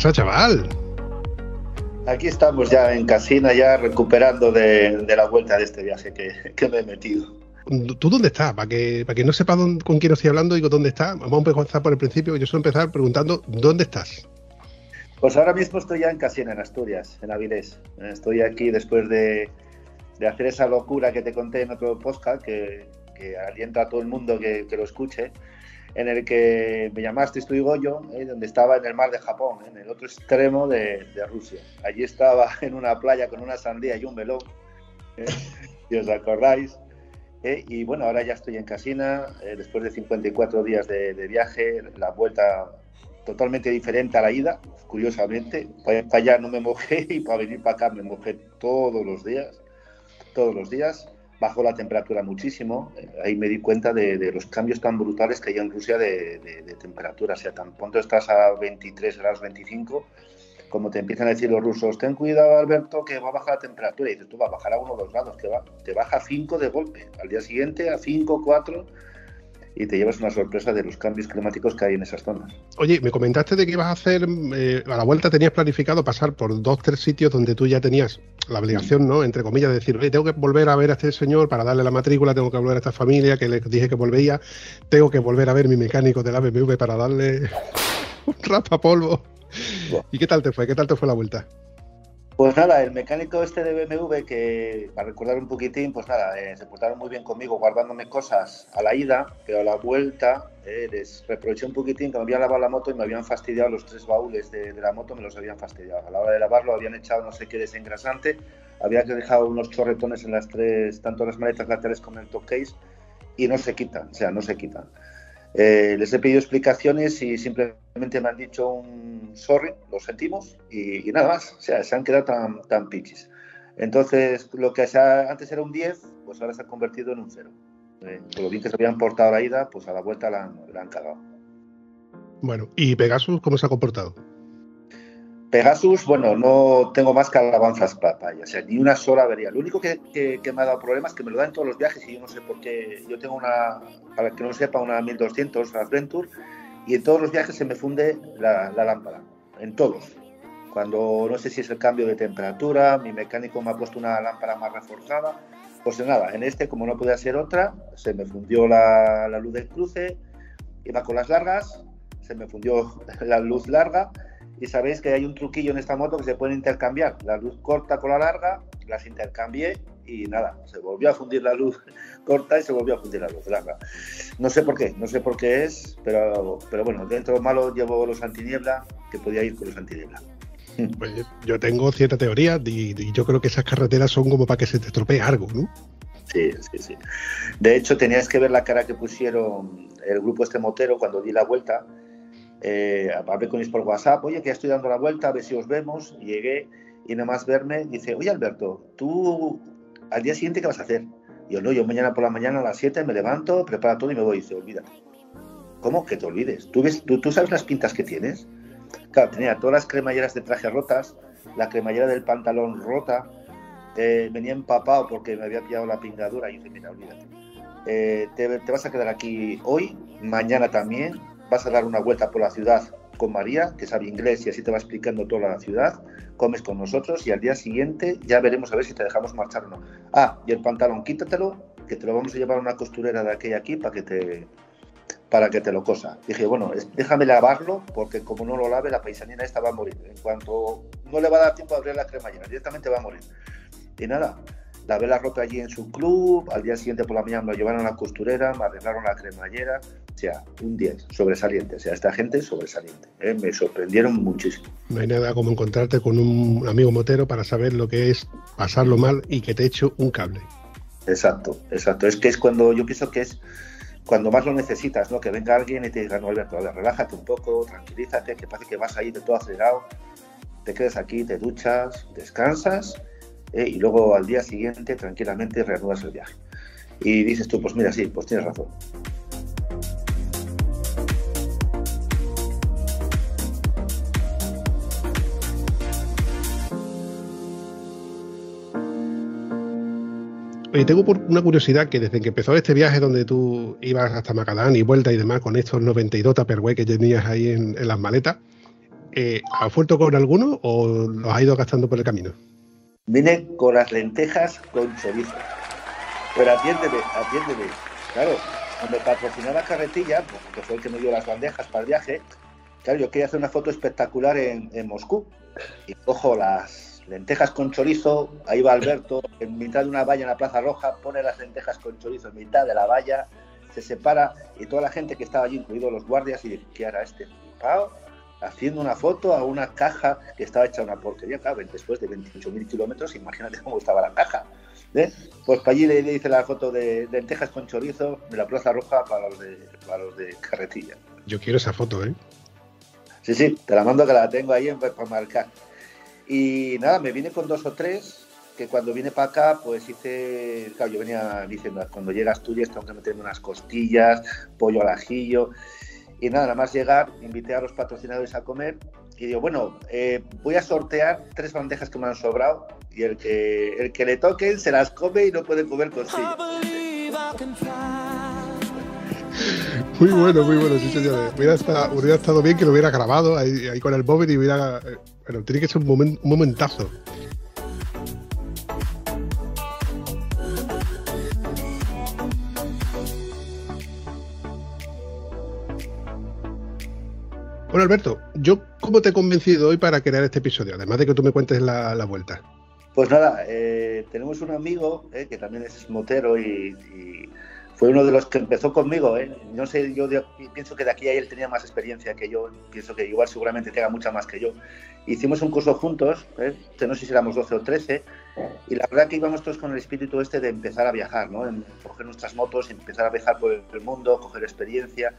Pasa, chaval? Aquí estamos ya en Casina, ya recuperando de, la vuelta de este viaje que, me he metido. ¿Tú dónde estás? Para que, para que no sepa con quién estoy hablando y con dónde está, vamos a empezar por el principio. Yo suelo empezar preguntando, ¿dónde estás? Pues ahora mismo estoy ya en Casina, en Asturias, en Avilés. Estoy aquí después de, hacer esa locura que te conté en otro podcast, que, que alienta a todo el mundo que, que lo escuche en el que me llamaste, estoy Goyo, eh, donde estaba en el mar de Japón, en el otro extremo de, Rusia. Allí estaba en una playa con una sandía y un melón, eh, si os acordáis. Eh, y bueno, ahora ya estoy en Casina, después de 54 días de, viaje, la vuelta totalmente diferente a la ida, curiosamente. Para allá no me mojé y para venir para acá me mojé todos los días, todos los días bajó la temperatura muchísimo. Eh, ahí me di cuenta de, los cambios tan brutales que hay en Rusia de, temperatura. O sea, tan pronto estás a 23 grados 25, como te empiezan a decir los rusos, ten cuidado Alberto que va a bajar la temperatura. Y dices, tú vas a bajar a 1 o 2 grados, que va, te baja a 5 de golpe. Al día siguiente a 5, 4 y te llevas una sorpresa de los cambios climáticos que hay en esas zonas. Oye, me comentaste de que ibas a hacer, eh, a la vuelta tenías planificado pasar por dos, tres sitios donde tú ya tenías la obligación, ¿no? Entre comillas, de decir, oye, tengo que volver a ver a este señor para darle la matrícula, tengo que volver a esta familia que le dije que volvía, tengo que volver a ver mi mecánico de la BMW para darle un rapapolvo. ¿Y qué tal te fue? ¿Qué tal te fue la vuelta? Pues nada, el mecánico este de BMW, que para recordar un poquitín, pues nada, eh, se portaron muy bien conmigo guardándome cosas a la ida, pero a la vuelta eh, les reproché un poquitín que me habían lavado la moto y me habían fastidiado los tres baúles de, la moto, me los habían fastidiado. A la hora de lavarlo habían echado no sé qué desengrasante, había dejado unos chorretones en las tres, tanto las maletas laterales como en el top case, y no se quitan, o sea, no se quitan. Eh, les he pedido explicaciones y simplemente me han dicho un sorry, lo sentimos y, nada más. O sea, se han quedado tan, tan pichis. Entonces, lo que antes era un 10, pues ahora se ha convertido en un 0. Eh, por lo bien que se habían portado la ida, pues a la vuelta la han, la han cagado. Bueno, ¿y Pegasus cómo se ha comportado? Pegasus, bueno, no tengo más que alabanzas ella, o sea, ni una sola avería. Lo único que, me ha dado problemas es que me lo dan en todos los viajes y yo no sé por qué. Yo tengo una, para que no sepa, una 1200 Adventure y en todos los viajes se me funde la, lámpara, en todos. Cuando no sé si es el cambio de temperatura, mi mecánico me ha puesto una lámpara más reforzada. Pues nada, en este, como no podía ser otra, se me fundió la, la luz del cruce, iba con las largas, se me fundió la luz larga y sabéis que hay un truquillo en esta moto que se puede intercambiar. La luz corta con la larga, las intercambié y nada, se volvió a fundir la luz corta y se volvió a fundir la luz larga. No sé por qué, no sé por qué es, pero, pero bueno, dentro de malo llevo los antiniebla, que podía ir con los antiniebla. Pues yo tengo cierta teoría y, yo creo que esas carreteras son como para que se te estropee algo, ¿no? Sí, sí, sí. De hecho, tenías que ver la cara que pusieron el grupo este motero cuando di la vuelta eh, hablé con ellos por WhatsApp, oye, que ya estoy dando la vuelta, a ver si os vemos. llegué y nada más verme, dice, oye Alberto, tú al día siguiente, ¿qué vas a hacer? Y yo, no, yo mañana por la mañana a las 7 me levanto, preparo todo y me voy. Y dice, olvídate. ¿Cómo que te olvides? ¿Tú, ves, tú, sabes las pintas que tienes? Claro, tenía todas las cremalleras de traje rotas, la cremallera del pantalón rota, eh, venía empapado porque me había pillado la pingadura y dice, mira, olvídate. Eh, te, te, vas a quedar aquí hoy, mañana también, vas a dar una vuelta por la ciudad con María, que sabe inglés y así te va explicando toda la ciudad, comes con nosotros y al día siguiente ya veremos a ver si te dejamos marchar o no. Ah, y el pantalón quítatelo, que te lo vamos a llevar a una costurera de aquella aquí para que te para que te lo cosa. Dije, bueno, déjame lavarlo porque como no lo lave la paisanina esta va a morir. En cuanto no le va a dar tiempo a abrir la cremallera, directamente va a morir. Y nada, lavé la ropa allí en su club, al día siguiente por la mañana me lo llevaron a la costurera, me arreglaron la cremallera, sea, un 10, sobresaliente, o sea, esta gente sobresaliente, ¿eh? me sorprendieron muchísimo. No hay nada como encontrarte con un amigo motero para saber lo que es pasarlo mal y que te eche un cable. Exacto, exacto, es que es cuando yo pienso que es cuando más lo necesitas, ¿no? Que venga alguien y te diga, no, Alberto, relájate un poco, tranquilízate, que parece que vas ahí de todo acelerado, te quedas aquí, te duchas, descansas ¿eh? y luego al día siguiente tranquilamente reanudas el viaje. Y dices tú, pues mira, sí, pues tienes razón. Oye, tengo una curiosidad que desde que empezó este viaje donde tú ibas hasta Macadán y vuelta y demás con estos 92 Tupperware que tenías ahí en, las maletas, eh, ¿has vuelto con alguno o los has ido gastando por el camino? Vine con las lentejas con chorizo. Pero atiéndeme, atiéndeme. Claro, cuando patrocinó la carretilla, pues, que fue el que me dio las bandejas para el viaje, claro, yo quería hacer una foto espectacular en, en Moscú. Y cojo las, lentejas con chorizo, ahí va Alberto, en mitad de una valla en la Plaza Roja, pone las lentejas con chorizo en mitad de la valla, se separa y toda la gente que estaba allí, incluidos los guardias, y ¿qué hará este? Haciendo una foto a una caja que estaba hecha una porquería, claro, después de 28.000 kilómetros, imagínate cómo estaba la caja. ¿eh? Pues para allí le, dice la foto de lentejas con chorizo de la Plaza Roja para los de, para los de carretilla. Yo quiero esa foto, ¿eh? Sí, sí, te la mando que la tengo ahí para marcar. Y nada, me vine con dos o tres, que cuando vine para acá, pues hice, claro, yo venía diciendo, cuando llega a Asturias tengo que meterme unas costillas, pollo al ajillo. Y nada, nada más llegar, invité a los patrocinadores a comer y digo, bueno, eh, voy a sortear tres bandejas que me han sobrado y el que, el que le toquen se las come y no puede comer costillas. Muy bueno, muy bueno, sí señores. Hubiera estado, bien que lo hubiera grabado ahí, con el móvil y hubiera... Pero tiene que ser un, momentazo. Bueno, Alberto, ¿yo cómo te he convencido hoy para crear este episodio? Además de que tú me cuentes la, vuelta. Pues nada, eh, tenemos un amigo eh, que también es motero y fue uno de los que empezó conmigo. ¿eh? No sé, yo pienso que de aquí a él tenía más experiencia que yo, pienso que igual seguramente tenga mucha más que yo. Hicimos un curso juntos, ¿eh? no sé si éramos 12 o 13, y la verdad que íbamos todos con el espíritu este de empezar a viajar, ¿no? En coger nuestras motos, empezar a viajar por el mundo, coger experiencia.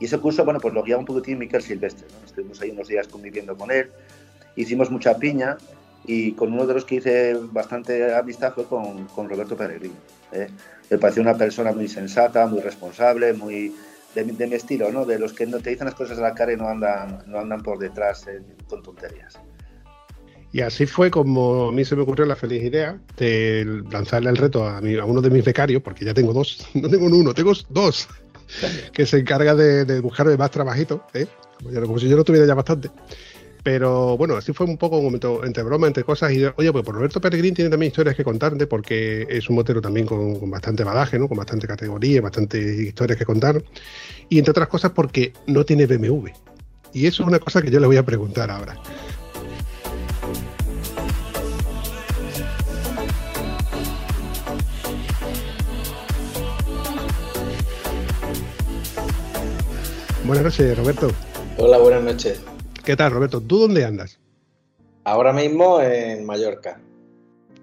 Y ese curso, bueno, pues lo guiaba un poquitín Miquel Silvestre. Estuvimos ahí unos días conviviendo con él, hicimos mucha piña y con uno de los que hice bastante amistad fue con, con Roberto Peregrino. ¿eh? Me pareció una persona muy sensata, muy responsable, muy de, mi estilo, ¿no? De los que no te dicen las cosas a la cara y no andan, no andan por detrás eh, con tonterías. Y así fue como a mí se me ocurrió la feliz idea de lanzarle el reto a, a uno de mis becarios, porque ya tengo dos, no tengo uno, tengo dos, que se encarga de, de buscarme más trabajito, ¿eh? como si yo no tuviera ya bastante. Pero bueno, así fue un poco un momento entre broma, entre cosas. Y oye, pues Roberto Peregrín tiene también historias que contarte, porque es un motero también con, bastante badaje, ¿no? Con bastante categoría, bastante historias que contar. Y entre otras cosas, porque no tiene BMW. Y eso es una cosa que yo le voy a preguntar ahora. Buenas noches, Roberto. Hola, buenas noches. ¿Qué tal, Roberto? ¿Tú dónde andas? Ahora mismo en Mallorca.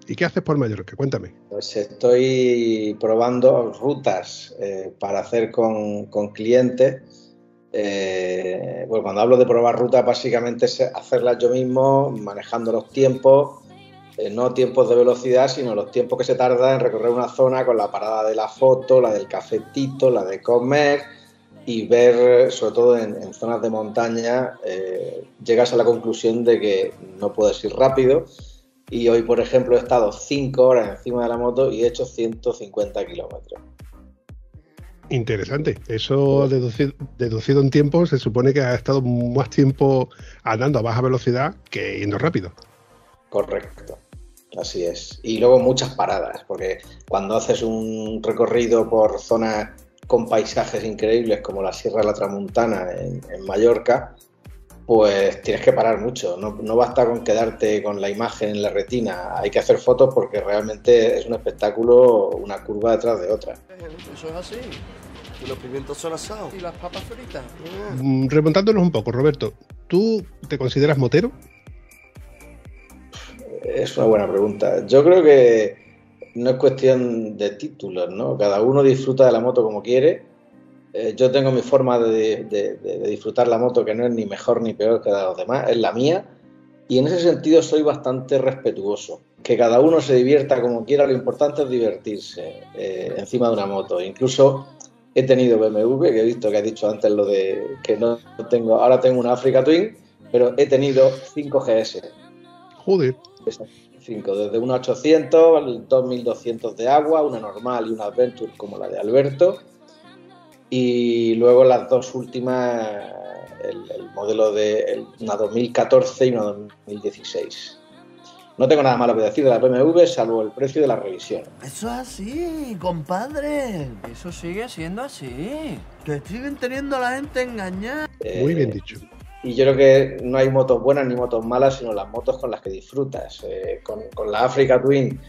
¿Y qué haces por Mallorca? Cuéntame. Pues estoy probando rutas eh, para hacer con, clientes. Eh, pues cuando hablo de probar rutas, básicamente es hacerlas yo mismo, manejando los tiempos, eh, no tiempos de velocidad, sino los tiempos que se tarda en recorrer una zona con la parada de la foto, la del cafetito, la de comer y ver, sobre todo en, zonas de montaña, eh, llegas a la conclusión de que no puedes ir rápido. Y hoy, por ejemplo, he estado 5 horas encima de la moto y he hecho 150 kilómetros. Interesante. Eso deducido, deducido, en tiempo, se supone que ha estado más tiempo andando a baja velocidad que yendo rápido. Correcto. Así es. Y luego muchas paradas, porque cuando haces un recorrido por zonas con paisajes increíbles como la Sierra de la Tramuntana en, Mallorca, pues tienes que parar mucho. No, no, basta con quedarte con la imagen en la retina. Hay que hacer fotos porque realmente es un espectáculo, una curva detrás de otra. Eso es así. los pimientos son asados. Y las papas fritas. Mm, remontándonos un poco, Roberto. ¿Tú te consideras motero? Es una buena pregunta. Yo creo que no es cuestión de títulos, ¿no? Cada uno disfruta de la moto como quiere. Eh, yo tengo mi forma de, disfrutar la moto que no es ni mejor ni peor que la de los demás, es la mía. Y en ese sentido soy bastante respetuoso. Que cada uno se divierta como quiera, lo importante es divertirse eh, encima de una moto. Incluso he tenido BMW, que he visto que has dicho antes lo de que no tengo, ahora tengo una Africa Twin, pero he tenido 5 GS. Joder. 5, desde una 800 al 2200 de agua, una normal y una Adventure como la de Alberto. Y luego las dos últimas, el, modelo de una 2014 y una 2016. No tengo nada malo que decir de la BMW, salvo el precio de la revisión. Eso es así, compadre. Eso sigue siendo así. Que siguen teniendo a la gente engañada. Muy bien dicho. Y yo creo que no hay motos buenas ni motos malas, sino las motos con las que disfrutas. Eh, con, la Africa Twin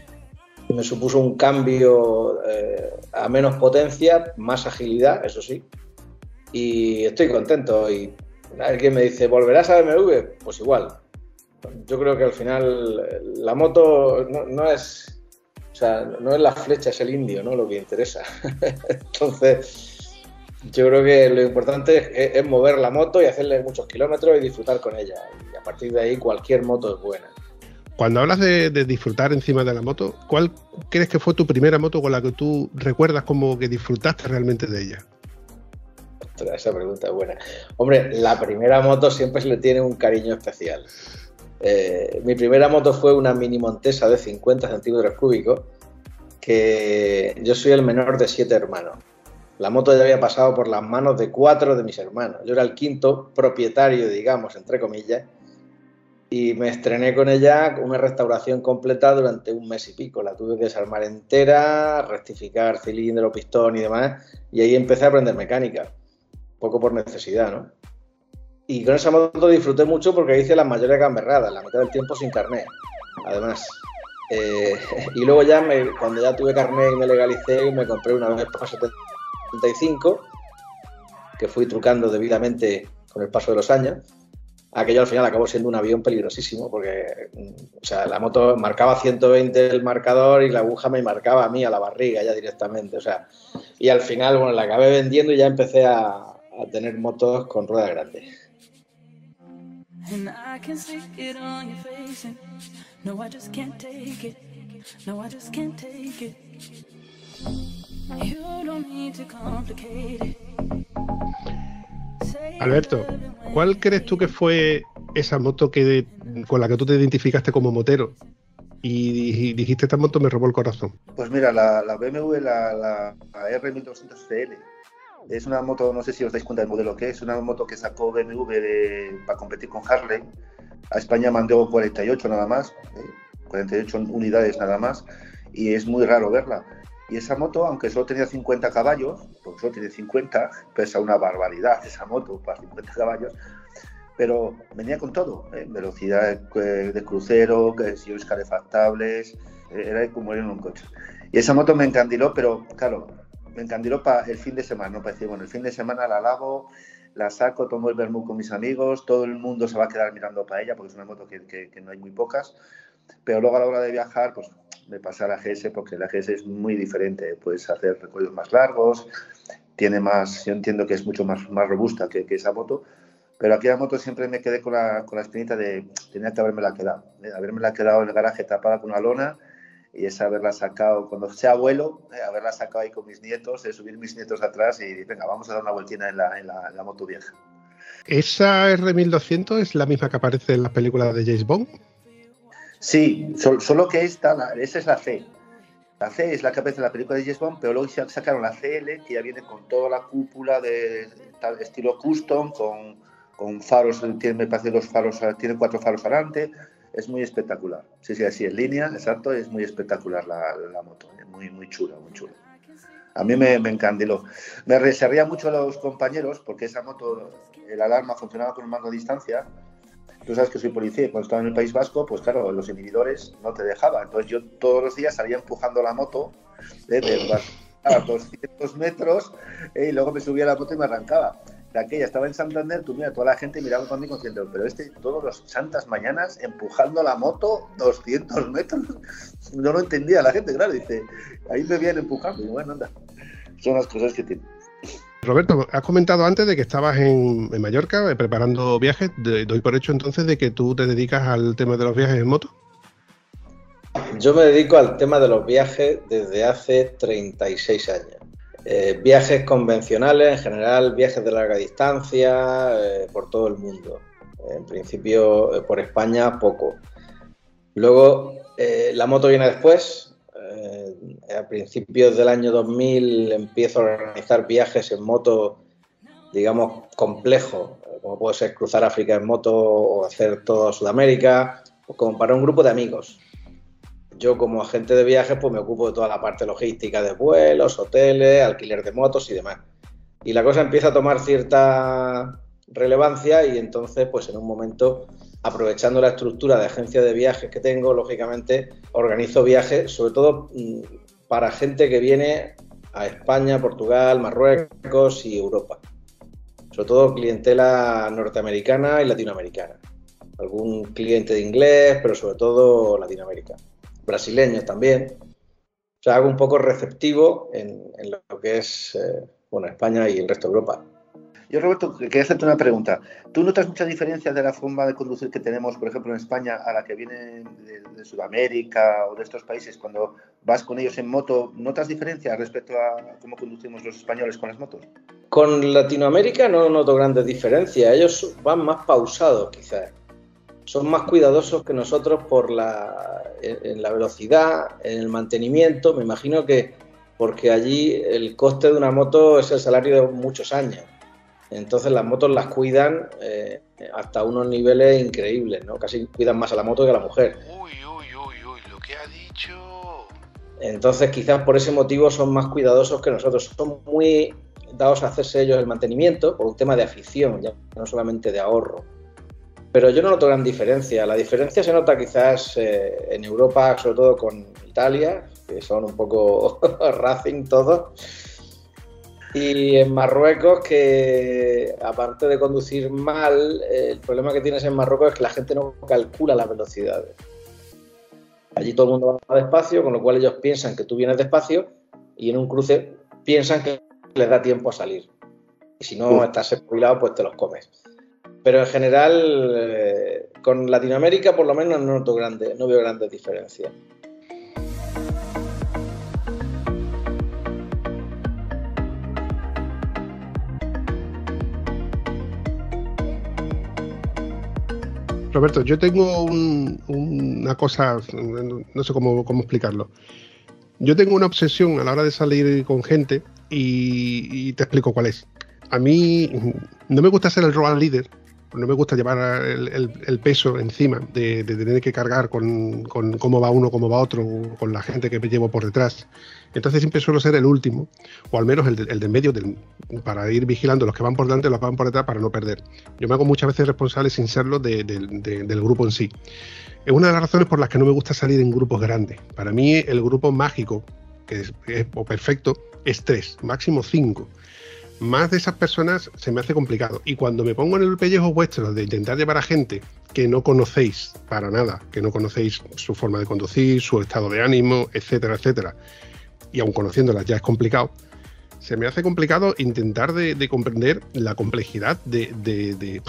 me supuso un cambio eh, a menos potencia, más agilidad, eso sí. Y estoy contento. Y alguien me dice, ¿volverás a BMW? Pues igual. Yo creo que al final la moto no, no es. O sea, no es la flecha, es el indio, ¿no? Lo que interesa. Entonces, yo creo que lo importante es, mover la moto y hacerle muchos kilómetros y disfrutar con ella. Y a partir de ahí cualquier moto es buena. Cuando hablas de, disfrutar encima de la moto, ¿cuál crees que fue tu primera moto con la que tú recuerdas como que disfrutaste realmente de ella? esa pregunta es buena. Hombre, la primera moto siempre se le tiene un cariño especial. Eh, mi primera moto fue una mini montesa de 50 centímetros cúbicos, que yo soy el menor de siete hermanos. La moto ya había pasado por las manos de cuatro de mis hermanos. Yo era el quinto propietario, digamos, entre comillas, y me estrené con ella una restauración completa durante un mes y pico. La tuve que desarmar entera, rectificar cilindro, pistón y demás, y ahí empecé a aprender mecánica, poco por necesidad, ¿no? Y con esa moto disfruté mucho porque hice las mayores gamberradas, la mitad del tiempo sin carnet, además. Eh, y luego ya, cuando ya tuve carnet y me legalicé, me compré una vez para 70 que fui trucando debidamente con el paso de los años. Aquello al final acabó siendo un avión peligrosísimo porque o sea, la moto marcaba 120 el marcador y la aguja me marcaba a mí a la barriga ya directamente. O sea, y al final, bueno, la acabé vendiendo y ya empecé a, a tener motos con ruedas grandes. Alberto, ¿cuál crees tú que fue esa moto que con la que tú te identificaste como motero? Y dijiste, esta moto me robó el corazón. Pues mira, la, BMW, la, la, R1200CL, es una moto, no sé si os dais cuenta del modelo que es, una moto que sacó BMW para competir con Harley. A España mandó 48 nada más, 48 ¿eh? unidades nada más, y es muy raro verla. Y esa moto, aunque solo tenía 50 caballos, porque solo tiene 50, pesa una barbaridad esa moto para 50 caballos, pero venía con todo, ¿eh? velocidad de crucero, sillones calefactables, eh, era como ir en un coche. Y esa moto me encandiló, pero claro, me encandiló para el fin de semana, no para decir, bueno, el fin de semana la lavo, la saco, tomo el vermú con mis amigos, todo el mundo se va a quedar mirando para ella, porque es una moto que, que no hay muy pocas, pero luego a la hora de viajar, pues me pasa a la GS porque la GS es muy diferente. Puedes hacer recorridos más largos, tiene más, yo entiendo que es mucho más, más robusta que, esa moto, pero aquí la moto siempre me quedé con la, con la espinita de tenía que haberme la quedado, ¿eh? haberme la quedado en el garaje tapada con una lona y es haberla sacado cuando sea abuelo, ¿eh? haberla sacado ahí con mis nietos, eh, subir mis nietos atrás y venga, vamos a dar una vueltina en la, en la, en la moto vieja. ¿Esa R1200 es la misma que aparece en las películas de James Bond? Sí, solo que esta, esa es la C. La C es la aparece en la película de James Bond, pero luego sacaron la CL, que ya viene con toda la cúpula de tal estilo custom, con, faros, tiene, me parece dos faros, tiene cuatro faros adelante, es muy espectacular. Sí, sí, así en línea, exacto, es muy espectacular la, moto, muy, muy chula, muy chula. A mí me, me encandiló. Me reserría mucho a los compañeros porque esa moto, el alarma funcionaba con un mando a distancia. Tú sabes que soy policía y cuando estaba en el País Vasco, pues claro, los inhibidores no te dejaban. Entonces yo todos los días salía empujando la moto eh, de a 200 metros eh, y luego me subía a la moto y me arrancaba de aquella estaba en Santander, tú mira, toda la gente miraba conmigo diciendo, pero este todos los santas mañanas empujando la moto 200 metros. No lo entendía la gente, claro, dice, ahí me viene empujando. Y bueno, anda, son las cosas que tiene. Roberto, has comentado antes de que estabas en, Mallorca eh, preparando viajes. doy por hecho entonces de que tú te dedicas al tema de los viajes en moto. Yo me dedico al tema de los viajes desde hace 36 años. Eh, viajes convencionales, en general viajes de larga distancia, eh, por todo el mundo. En principio, por España, poco. Luego, la moto viene después. A principios del año 2000 empiezo a organizar viajes en moto, digamos, complejos, como puede ser cruzar África en moto o hacer todo Sudamérica, o como para un grupo de amigos yo como agente de viajes pues me ocupo de toda la parte logística de vuelos, hoteles, alquiler de motos y demás. Y la cosa empieza a tomar cierta relevancia y entonces pues en un momento aprovechando la estructura de agencia de viajes que tengo, lógicamente organizo viajes sobre todo mm, para gente que viene a España, Portugal, Marruecos y Europa. Sobre todo clientela norteamericana y latinoamericana. Algún cliente de inglés, pero sobre todo latinoamericano brasileños también. O sea, hago un poco receptivo en, lo que es eh, bueno, España y el resto de Europa. Yo, Roberto, quería hacerte una pregunta. ¿Tú notas mucha diferencia de la forma de conducir que tenemos, por ejemplo, en España a la que viene de, Sudamérica o de estos países? Cuando vas con ellos en moto, ¿notas diferencia respecto a cómo conducimos los españoles con las motos? Con Latinoamérica no noto grandes diferencias. Ellos van más pausados, quizás son más cuidadosos que nosotros por en la velocidad, en el mantenimiento. Me imagino que porque allí el coste de una moto es el salario de muchos años. Entonces las motos las cuidan eh, hasta unos niveles increíbles, ¿no? Casi cuidan más a la moto que a la mujer. Uy, uy, uy, uy, lo que ha dicho. Entonces quizás por ese motivo son más cuidadosos que nosotros. Son muy dados a hacerse ellos el mantenimiento por un tema de afición, ya no solamente de ahorro pero yo no noto gran diferencia. La diferencia se nota quizás eh, en Europa, sobre todo con Italia, que son un poco racing todos. Y en Marruecos, que aparte de conducir mal, el problema que tienes en Marruecos es que la gente no calcula las velocidades. Allí todo el mundo va despacio, con lo cual ellos piensan que tú vienes despacio y en un cruce piensan que les da tiempo a salir. Y si no estás espabilado, pues te los comes pero en general eh, con Latinoamérica por lo menos no noto grande, no veo grandes diferencias. Roberto, yo tengo una cosa, no sé cómo, explicarlo. Yo tengo una obsesión a la hora de salir con gente y, y te explico cuál es. A mí no me gusta ser el role leader, no me gusta llevar el, peso encima de, tener que cargar con, cómo va uno, cómo va otro, con la gente que me llevo por detrás. Entonces siempre suelo ser el último, o al menos el de, el medio, para ir vigilando los que van por delante los que van por detrás para no perder. Yo me hago muchas veces responsable sin serlo del grupo en sí. Es una de las razones por las que no me gusta salir en grupos grandes. Para mí el grupo mágico, que es, o perfecto, es tres, máximo cinco más de esas personas se me hace complicado. Y cuando me pongo en el pellejo vuestro de intentar llevar a gente que no conocéis para nada, que no conocéis su forma de conducir, su estado de ánimo, etcétera, etcétera, y aun conociéndolas ya es complicado, se me hace complicado intentar de, comprender la complejidad de,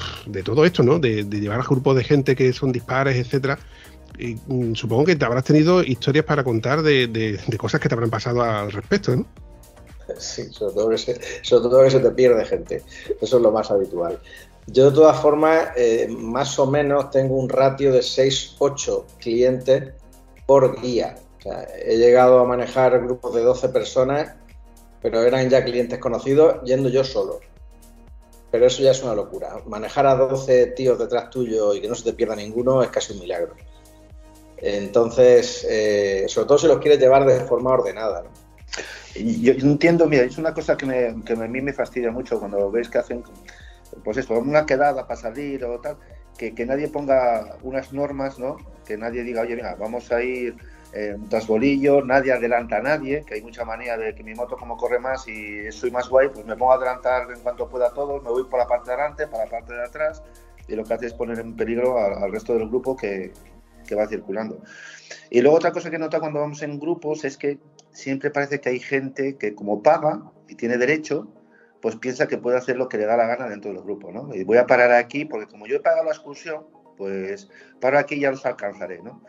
todo esto, ¿no? De, llevar a grupos de gente que son dispares, etcétera. Y, mm, supongo que te habrás tenido historias para contar de, cosas que te habrán pasado al respecto, ¿no? Sí, sobre todo, que se, que se te pierde gente. Eso es lo más habitual. Yo de todas formas, eh, más o menos tengo un ratio de 6-8 clientes por guía. he llegado a manejar grupos de 12 personas, pero eran ya clientes conocidos yendo yo solo. Pero eso ya es una locura. Manejar a 12 tíos detrás tuyo y que no se te pierda ninguno es casi un milagro. Entonces, eh, sobre todo si los quieres llevar de forma ordenada. ¿no? Yo entiendo, mira, es una cosa que, me, que a mí me fastidia mucho cuando ves que hacen, pues esto, una quedada para salir o tal, que, que nadie ponga unas normas, ¿no? Que nadie diga, oye, mira, vamos a ir eh, un trasbolillo, nadie adelanta a nadie, que hay mucha manía de que mi moto como corre más y soy más guay, pues me pongo a adelantar en cuanto pueda a todos, me voy por la parte de adelante, para la parte de atrás, y lo que hace es poner en peligro al, resto del grupo que, que, va circulando. Y luego otra cosa que nota cuando vamos en grupos es que siempre parece que hay gente que como paga y tiene derecho, pues piensa que puede hacer lo que le da la gana dentro del grupo, ¿no? Y voy a parar aquí porque como yo he pagado la excursión, pues paro aquí y ya los alcanzaré, ¿no?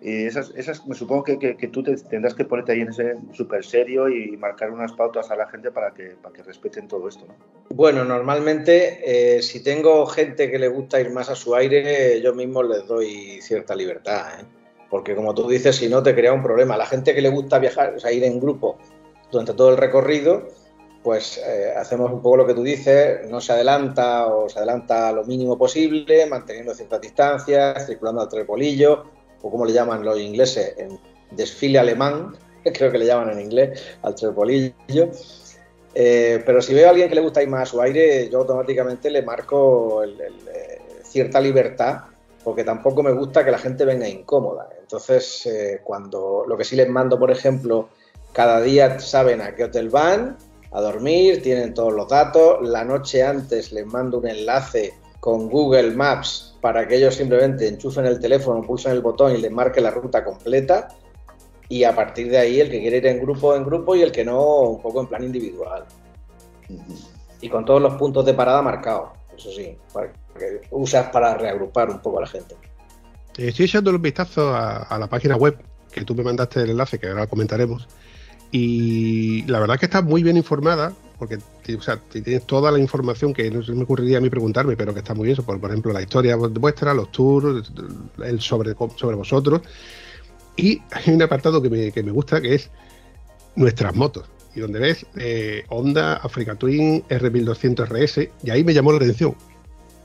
Y esas, esas me supongo que, tú tendrás que ponerte ahí en ese súper serio y marcar unas pautas a la gente para que, para que respeten todo esto, ¿no? Bueno, normalmente eh, si tengo gente que le gusta ir más a su aire, yo mismo les doy cierta libertad, ¿eh? Porque como tú dices, si no te crea un problema. La gente que le gusta viajar, o sea, ir en grupo durante todo el recorrido, pues eh, hacemos un poco lo que tú dices, no se adelanta o se adelanta lo mínimo posible, manteniendo ciertas distancias, circulando al trepolillo, o como le llaman los ingleses, en desfile alemán, creo que le llaman en inglés, al trepolillo. Eh, pero si veo a alguien que le gusta ir más a su aire, yo automáticamente le marco eh, cierta libertad, porque tampoco me gusta que la gente venga incómoda. Entonces, eh, cuando lo que sí les mando, por ejemplo, cada día saben a qué hotel van, a dormir, tienen todos los datos. La noche antes les mando un enlace con Google Maps para que ellos simplemente enchufen el teléfono, pulsen el botón y les marque la ruta completa. Y a partir de ahí, el que quiere ir en grupo, en grupo y el que no, un poco en plan individual. Y con todos los puntos de parada marcados, eso sí, para que usas para reagrupar un poco a la gente. Estoy echando un vistazo a, la página web que tú me mandaste el enlace, que ahora comentaremos. Y la verdad que está muy bien informada porque o tienes toda la información que no se me ocurriría a mí preguntarme, pero que está muy bien. Por, por ejemplo, la historia vuestra, los tours, el sobre, sobre vosotros. Y hay un apartado que me, que me gusta que es nuestras motos. Y donde ves eh, Honda Africa Twin R1200 RS, y ahí me llamó la atención.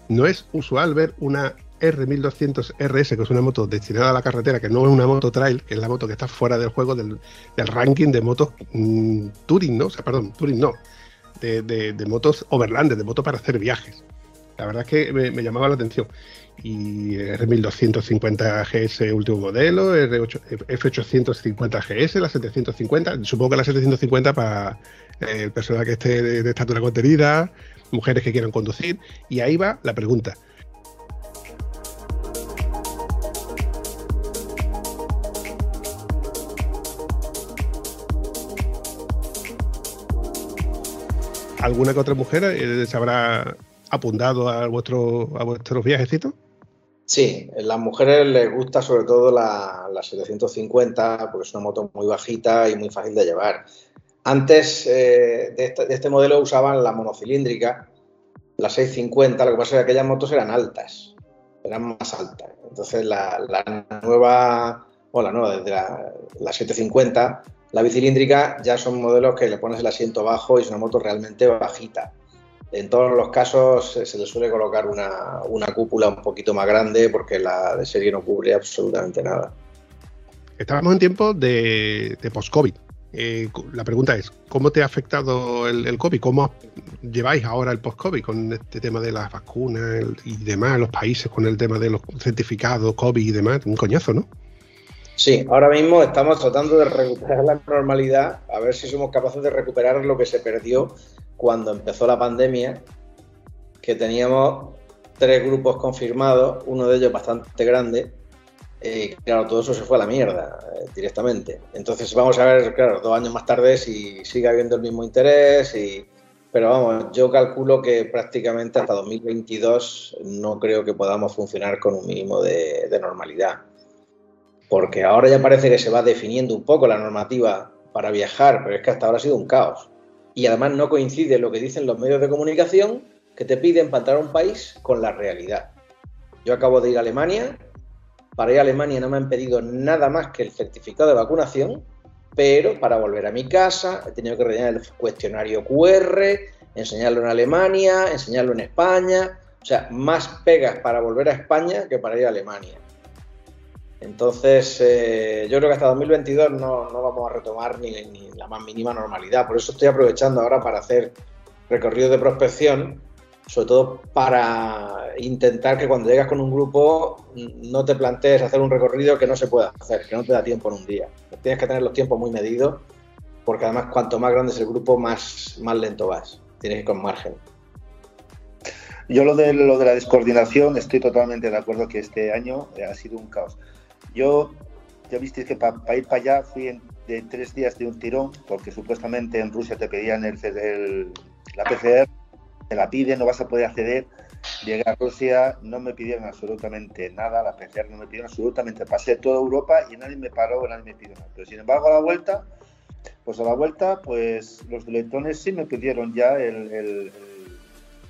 No es usual ver una R1200 RS, que es una moto destinada a la carretera, que no es una moto trail, que es la moto que está fuera del juego del, ranking de motos mm, Touring, ¿no? O sea, perdón, Touring no, de, motos overland, de motos para hacer viajes. La verdad es que me, llamaba la atención. Y R1250 GS último modelo, F850 GS, la 750, supongo que la 750 para eh, el personal que esté de estatura contenida, mujeres que quieran conducir. Y ahí va la pregunta. Alguna que otra mujer eh, se habrá apuntado a, vuestro, a vuestros viajecitos? Sí, a las mujeres les gusta sobre todo la, 750 porque es una moto muy bajita y muy fácil de llevar. Antes eh, de, este, modelo usaban la monocilíndrica, la 650, lo que pasa es que aquellas motos eran altas, eran más altas. Entonces la, nueva, o la nueva, desde la 750 la bicilíndrica ya son modelos que le pones el asiento bajo y es una moto realmente bajita. En todos los casos se le suele colocar una, cúpula un poquito más grande porque la de serie no cubre absolutamente nada. Estábamos en tiempo de, post-COVID. Eh, la pregunta es, ¿cómo te ha afectado el, COVID? ¿Cómo lleváis ahora el post-COVID con este tema de las vacunas y demás, los países con el tema de los certificados COVID y demás? Un coñazo, ¿no? Sí, ahora mismo estamos tratando de recuperar la normalidad, a ver si somos capaces de recuperar lo que se perdió cuando empezó la pandemia, que teníamos tres grupos confirmados, uno de ellos bastante grande, y claro, todo eso se fue a la mierda eh, directamente. Entonces vamos a ver, claro, dos años más tarde si sigue habiendo el mismo interés, y... pero vamos, yo calculo que prácticamente hasta 2022 no creo que podamos funcionar con un mínimo de normalidad porque ahora ya parece que se va definiendo un poco la normativa para viajar, pero es que hasta ahora ha sido un caos. Y además no coincide lo que dicen los medios de comunicación que te piden para entrar a un país con la realidad. Yo acabo de ir a Alemania, para ir a Alemania no me han pedido nada más que el certificado de vacunación, pero para volver a mi casa he tenido que rellenar el cuestionario QR, enseñarlo en Alemania, enseñarlo en España, o sea, más pegas para volver a España que para ir a Alemania. Entonces, eh, yo creo que hasta 2022 no, no vamos a retomar ni, la más mínima normalidad. Por eso estoy aprovechando ahora para hacer recorridos de prospección, sobre todo para intentar que cuando llegas con un grupo no te plantees hacer un recorrido que no se pueda hacer, que no te da tiempo en un día. Tienes que tener los tiempos muy medidos, porque además cuanto más grande es el grupo, más, más lento vas. Tienes que ir con margen. Yo lo de, lo de la descoordinación estoy totalmente de acuerdo que este año ha sido un caos. Yo, ya visteis que para ir para allá fui en, de tres días de un tirón, porque supuestamente en Rusia te pedían el, el, la PCR, te la piden, no vas a poder acceder. Llegué a Rusia, no me pidieron absolutamente nada, la PCR no me pidieron absolutamente. Pasé toda Europa y nadie me paró, nadie me pidió nada. Pero sin embargo, a la vuelta, pues a la vuelta, pues los letones sí me pidieron ya el,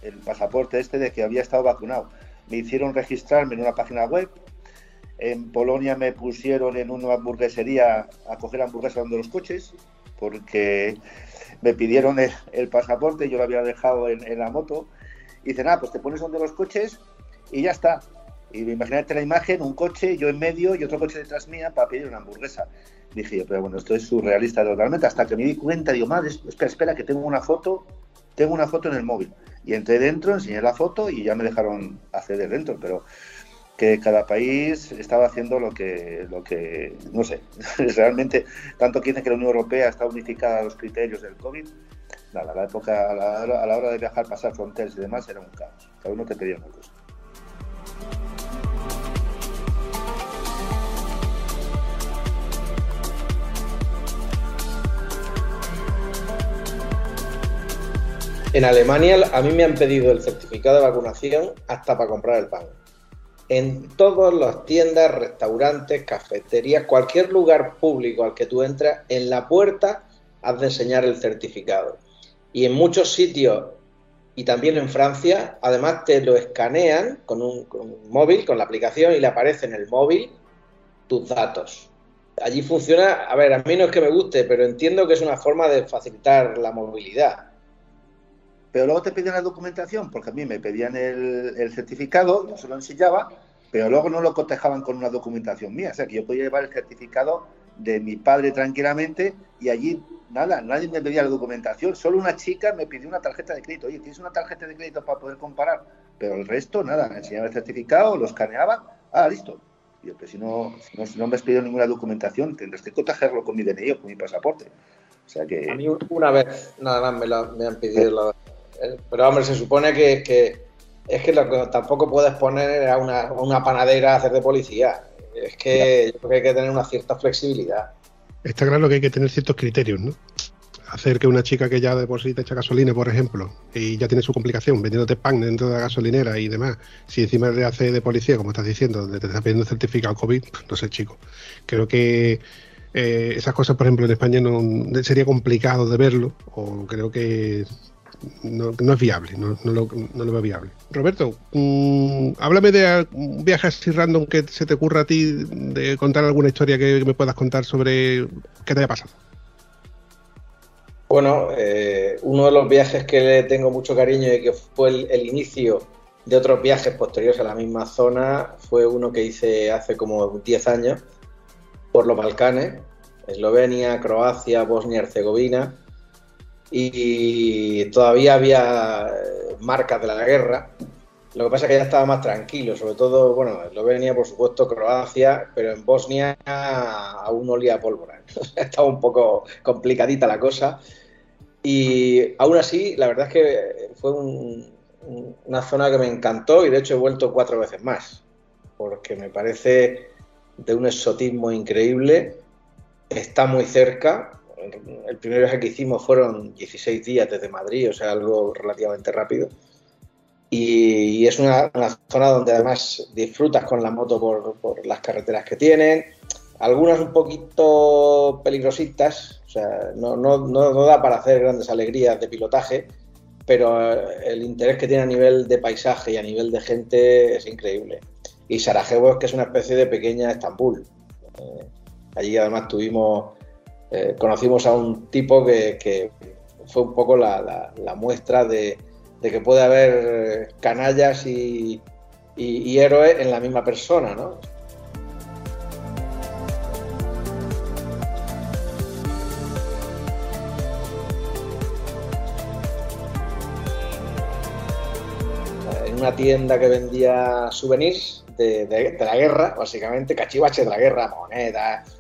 el pasaporte este de que había estado vacunado. Me hicieron registrarme en una página web, en Polonia me pusieron en una hamburguesería a coger hamburguesas de los coches porque me pidieron el, pasaporte, yo lo había dejado en, en la moto. Y dicen, ah, pues te pones donde los coches y ya está. Y imagínate la imagen, un coche, yo en medio y otro coche detrás mía para pedir una hamburguesa. Dije yo, pero bueno, esto es surrealista totalmente. Hasta que me di cuenta, digo, madre, espera, espera, que tengo una foto, tengo una foto en el móvil. Y entré dentro, enseñé la foto y ya me dejaron acceder dentro. Pero que cada país estaba haciendo lo que, lo que no sé, realmente, tanto que dicen que la Unión Europea está unificada a los criterios del COVID, nada, la época, a la, a la hora de viajar, pasar fronteras y demás, era un caos. Cada uno te pedía una cosa. En Alemania a mí me han pedido el certificado de vacunación hasta para comprar el pan en todas las tiendas, restaurantes, cafeterías, cualquier lugar público al que tú entras, en la puerta has de enseñar el certificado. Y en muchos sitios, y también en Francia, además te lo escanean con un, móvil, con la aplicación, y le aparece en el móvil tus datos. Allí funciona, a ver, a mí no es que me guste, pero entiendo que es una forma de facilitar la movilidad pero luego te piden la documentación, porque a mí me pedían el, certificado, yo se lo enseñaba, pero luego no lo cotejaban con una documentación mía, o sea que yo podía llevar el certificado de mi padre tranquilamente y allí nada, nadie me pedía la documentación, solo una chica me pidió una tarjeta de crédito, oye, ¿tienes una tarjeta de crédito para poder comparar? Pero el resto, nada, me enseñaba el certificado, lo escaneaba, ah, listo. Y yo, pues si no, no, no me has pedido ninguna documentación, tendrás que cotejarlo con mi DNI o con mi pasaporte. O sea que... A mí una vez nada más me, la, me han pedido la, pero hombre, se supone que, que es que lo que tampoco puedes poner a una, a una, panadera a hacer de policía. Es que yo creo que hay que tener una cierta flexibilidad. Está claro que hay que tener ciertos criterios, ¿no? Hacer que una chica que ya de por sí te echa gasolina, por ejemplo, y ya tiene su complicación, vendiéndote pan dentro de la gasolinera y demás, si encima le hace de policía, como estás diciendo, donde te está pidiendo certificado COVID, no sé, chico. Creo que eh, esas cosas, por ejemplo, en España no sería complicado de verlo, o creo que no, es viable, no, no, lo, no, veo viable. Roberto, mmm, háblame de un viaje así random que se te ocurra a ti, de contar alguna historia que me puedas contar sobre qué te haya pasado. Bueno, eh, uno de los viajes que le tengo mucho cariño y que fue el, el, inicio de otros viajes posteriores a la misma zona fue uno que hice hace como 10 años por los Balcanes, Eslovenia, Croacia, Bosnia-Herzegovina y todavía había eh, marcas de la guerra. Lo que pasa es que ya estaba más tranquilo, sobre todo, bueno, Eslovenia, por supuesto, Croacia, pero en Bosnia aún olía a pólvora. estaba un poco complicadita la cosa. Y aún así, la verdad es que fue un, una zona que me encantó y de hecho he vuelto cuatro veces más, porque me parece de un exotismo increíble, está muy cerca, el primer viaje que hicimos fueron 16 días desde Madrid, o sea, algo relativamente rápido. Y, y es una, una, zona donde además disfrutas con la moto por, por, las carreteras que tienen, algunas un poquito peligrositas, o sea, no, no, no, da para hacer grandes alegrías de pilotaje, pero el interés que tiene a nivel de paisaje y a nivel de gente es increíble. Y Sarajevo es que es una especie de pequeña Estambul. Eh, allí además tuvimos eh, conocimos a un tipo que, fue un poco la, muestra de, que puede haber canallas y, y, héroes en la misma persona, ¿no? una tienda que vendía souvenirs de la guerra, básicamente, cachivaches de la guerra, monedas,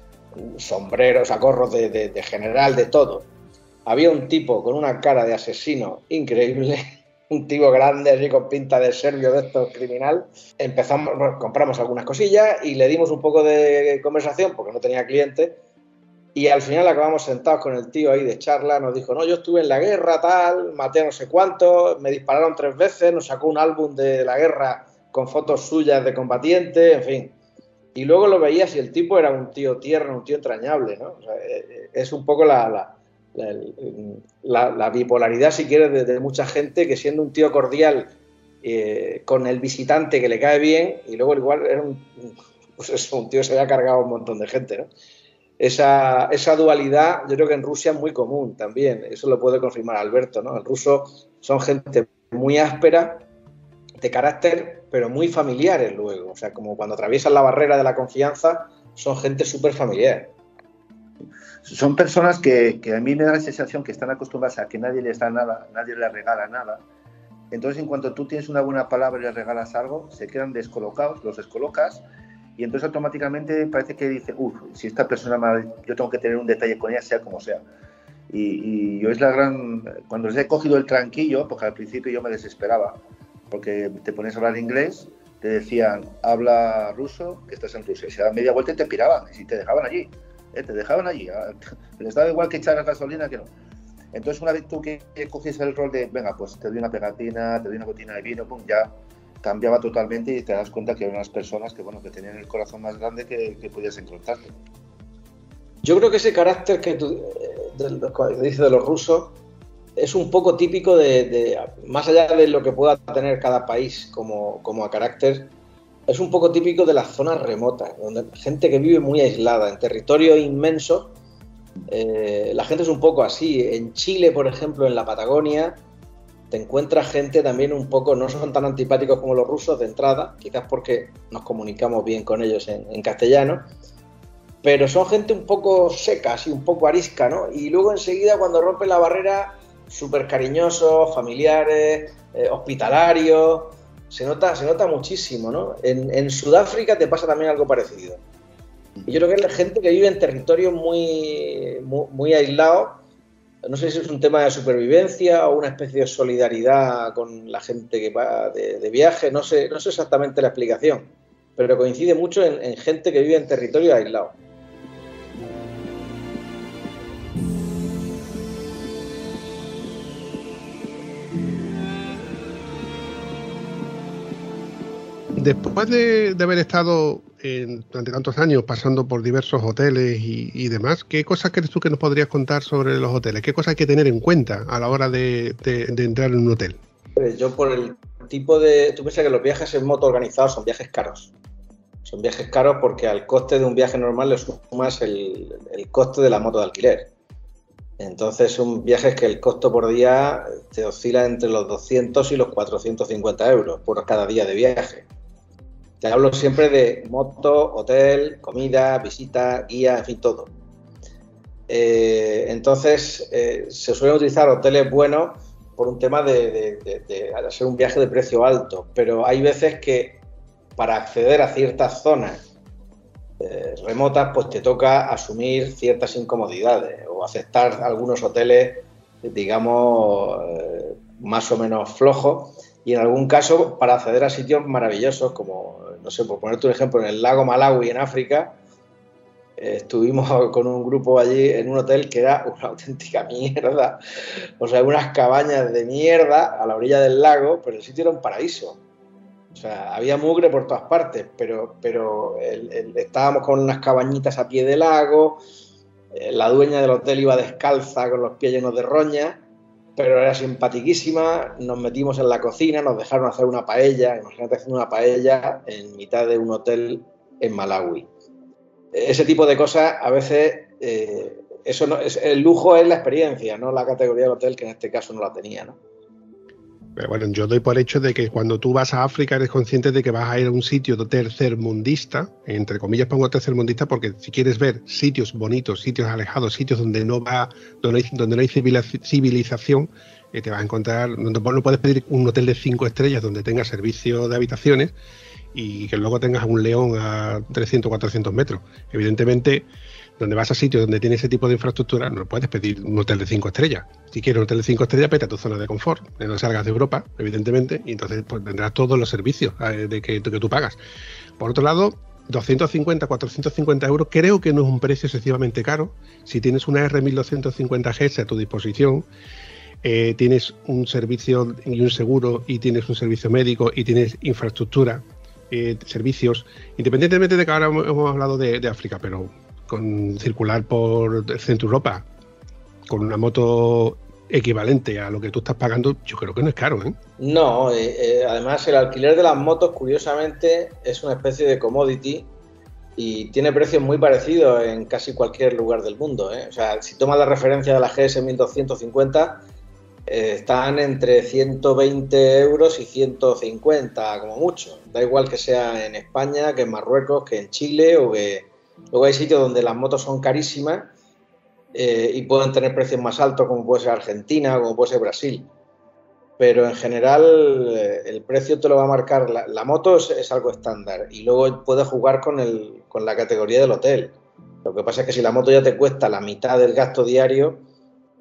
sombreros, acorros de, de general, de todo. Había un tipo con una cara de asesino increíble, un tipo grande, así con pinta de serbio de esto criminal. Empezamos, compramos algunas cosillas y le dimos un poco de conversación porque no tenía cliente y al final acabamos sentados con el tío ahí de charla, nos dijo, no, yo estuve en la guerra, tal, maté no sé cuánto, me dispararon tres veces, nos sacó un álbum de la guerra con fotos suyas de combatientes, en fin. Y luego lo veías y el tipo era un tío tierno, un tío entrañable, ¿no? Eh, eh, es un poco la, la, bipolaridad, si quieres, de, mucha gente que siendo un tío cordial eh, con el visitante que le cae bien, y luego igual era un, pues un tío que se había cargado a un montón de gente, ¿no? esa, esa, dualidad yo creo que en Rusia es muy común también, eso lo puede confirmar Alberto, ¿no? El ruso son gente muy áspera, de carácter, pero muy familiares luego, o sea, como cuando atraviesan la barrera de la confianza, son gente súper familiar. Son personas que, que, a mí me da la sensación que están acostumbradas a que nadie les da nada, nadie les regala nada. Entonces, en cuanto tú tienes una buena palabra y les regalas algo, se quedan descolocados, los descolocas y entonces automáticamente parece que dice, uff, si esta persona, yo tengo que tener un detalle con ella, sea como sea. Y, yo es la gran, cuando les he cogido el tranquillo, porque al principio yo me desesperaba, porque te pones a hablar inglés, te decían, habla ruso, que estás en Rusia, y se dan media vuelta y te piraban, y te dejaban allí, ¿eh? te dejaban allí, ah, les daba igual que echar la gasolina que no. Entonces una vez tú que coges el rol de, venga, pues te doy una pegatina, te doy una botina de vino, pum, ya cambiaba totalmente y te das cuenta que eran unas personas que, bueno, que tenían el corazón más grande que, que podías encontrarte. Yo creo que ese carácter que tú eh, dices de los rusos es un poco típico de, más allá de lo que pueda tener cada país como, como a carácter, es un poco típico de las zonas remotas, donde gente que vive muy aislada, en territorio inmenso, eh, la gente es un poco así. En Chile, por ejemplo, en la Patagonia, te encuentras gente también un poco, no son tan antipáticos como los rusos de entrada, quizás porque nos comunicamos bien con ellos en, castellano, pero son gente un poco seca, así un poco arisca, ¿no? Y luego enseguida cuando rompen la barrera, súper cariñosos, familiares, eh, hospitalarios, se nota, se nota muchísimo, ¿no? En, en, Sudáfrica te pasa también algo parecido. Yo creo que es la gente que vive en territorios muy, muy, aislados no sé si es un tema de supervivencia o una especie de solidaridad con la gente que va de, viaje, no sé, no sé exactamente la explicación, pero coincide mucho en, gente que vive en territorio aislado. Después de, haber estado durante tantos años pasando por diversos hoteles y, demás, ¿qué cosas crees tú que nos podrías contar sobre los hoteles? ¿Qué cosas hay que tener en cuenta a la hora de, entrar en un hotel? Pues yo por el tipo de... Tú piensas que los viajes en moto organizados son viajes caros. Son viajes caros porque al coste de un viaje normal le sumas el, el coste de la moto de alquiler. Entonces son viajes que el costo por día te oscila entre los 200 y los 450 euros por cada día de viaje. Te hablo siempre de moto, hotel, comida, visita, guía, en fin, todo. Eh, entonces, eh, se suelen utilizar hoteles buenos por un tema de, hacer un viaje de precio alto, pero hay veces que para acceder a ciertas zonas eh, remotas, pues te toca asumir ciertas incomodidades o aceptar algunos hoteles, digamos, más o menos flojos y en algún caso para acceder a sitios maravillosos como no sé, por ponerte un ejemplo, en el lago Malawi, en África, eh, estuvimos con un grupo allí en un hotel que era una auténtica mierda. O sea, unas cabañas de mierda a la orilla del lago, pero el sitio era un paraíso. O sea, había mugre por todas partes, pero, pero estábamos con unas cabañitas a pie del lago, eh, la dueña del hotel iba descalza con los pies llenos de roña pero era simpatiquísima, nos metimos en la cocina, nos dejaron hacer una paella, imagínate haciendo una paella en mitad de un hotel en Malawi. Ese tipo de cosas a veces, eh, eso no, es, el lujo es la experiencia, no la categoría del hotel, que en este caso no la tenía. ¿no? Bueno, yo doy por hecho de que cuando tú vas a África eres consciente de que vas a ir a un sitio tercermundista, entre comillas pongo tercermundista porque si quieres ver sitios bonitos, sitios alejados, sitios donde no va, donde no hay, donde no hay civilización, eh, te vas a encontrar, no, no puedes pedir un hotel de cinco estrellas donde tenga servicio de habitaciones y que luego tengas un león a 300, 400 metros. Evidentemente, donde vas a sitios donde tiene ese tipo de infraestructura, no puedes pedir un hotel de cinco estrellas. Si quieres un hotel de cinco estrellas, vete a tu zona de confort, no salgas de Europa, evidentemente, y entonces pues, todos los servicios eh, de que, tú pagas. Por otro lado, 250, 450 euros creo que no es un precio excesivamente caro. Si tienes una R1250GS a tu disposición, eh, tienes un servicio y un seguro y tienes un servicio médico y tienes infraestructura, eh, servicios, independientemente de que ahora hemos hablado de, África, pero con circular por Centro Europa con una moto equivalente a lo que tú estás pagando, yo creo que no es caro. ¿eh? No, además el alquiler de las motos, curiosamente, es una especie de commodity y tiene precios muy parecidos en casi cualquier lugar del mundo. O sea, si tomas la referencia de la GS 1250, eh, están entre 120 euros y 150 como mucho. Da igual que sea en España, que en Marruecos, que en Chile o que... Luego hay sitios donde las motos son carísimas eh, y pueden tener precios más altos como puede ser Argentina, como puede ser Brasil. Pero en general eh, el precio te lo va a marcar. La, moto es, algo estándar y luego puedes jugar con, el, con la categoría del hotel. Lo que pasa es que si la moto ya te cuesta la mitad del gasto diario,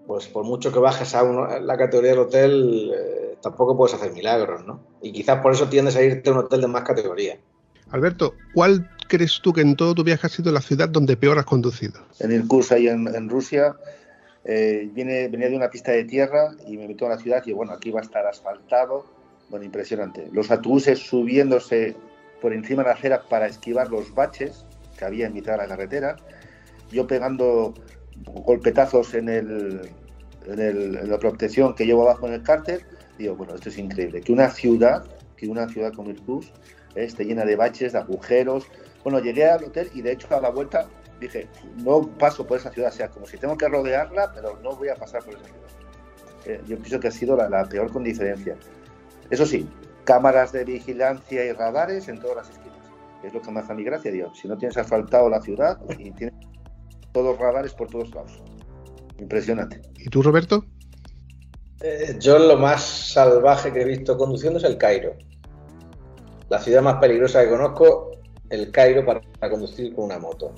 pues por mucho que bajes a la categoría del hotel, eh, tampoco puedes hacer milagros, ¿no? Y quizás por eso tiendes a irte a un hotel de más categoría. Alberto, ¿cuál crees tú que en todo tu viaje ha sido la ciudad donde peor has conducido? En el curso ahí en, Rusia, eh, venía de una pista de tierra y me metió a la ciudad y bueno, aquí va a estar asfaltado. Bueno, impresionante. Los autobuses subiéndose por encima de la acera para esquivar los baches que había en mitad de la carretera. Yo pegando golpetazos en, el, en, la protección que llevo abajo en el cárter, digo, bueno, esto es increíble. Que una ciudad, que una ciudad como Irkutsk eh, esté llena de baches, de agujeros. Bueno, llegué al hotel y de hecho a la vuelta dije, no paso por esa ciudad, o sea, como si tengo que rodearla, pero no voy a pasar por esa ciudad. Eh, yo pienso que ha sido la, peor con diferencia. Eso sí, cámaras de vigilancia y radares en todas las esquinas. Es lo que me hace a mi gracia, Dios. Si no tienes asfaltado la ciudad y tienes todos radares por todos lados. Impresionante. ¿Y tú, Roberto? Eh, yo lo más salvaje que he visto conduciendo es el Cairo. La ciudad más peligrosa que conozco, el Cairo para, conducir con una moto.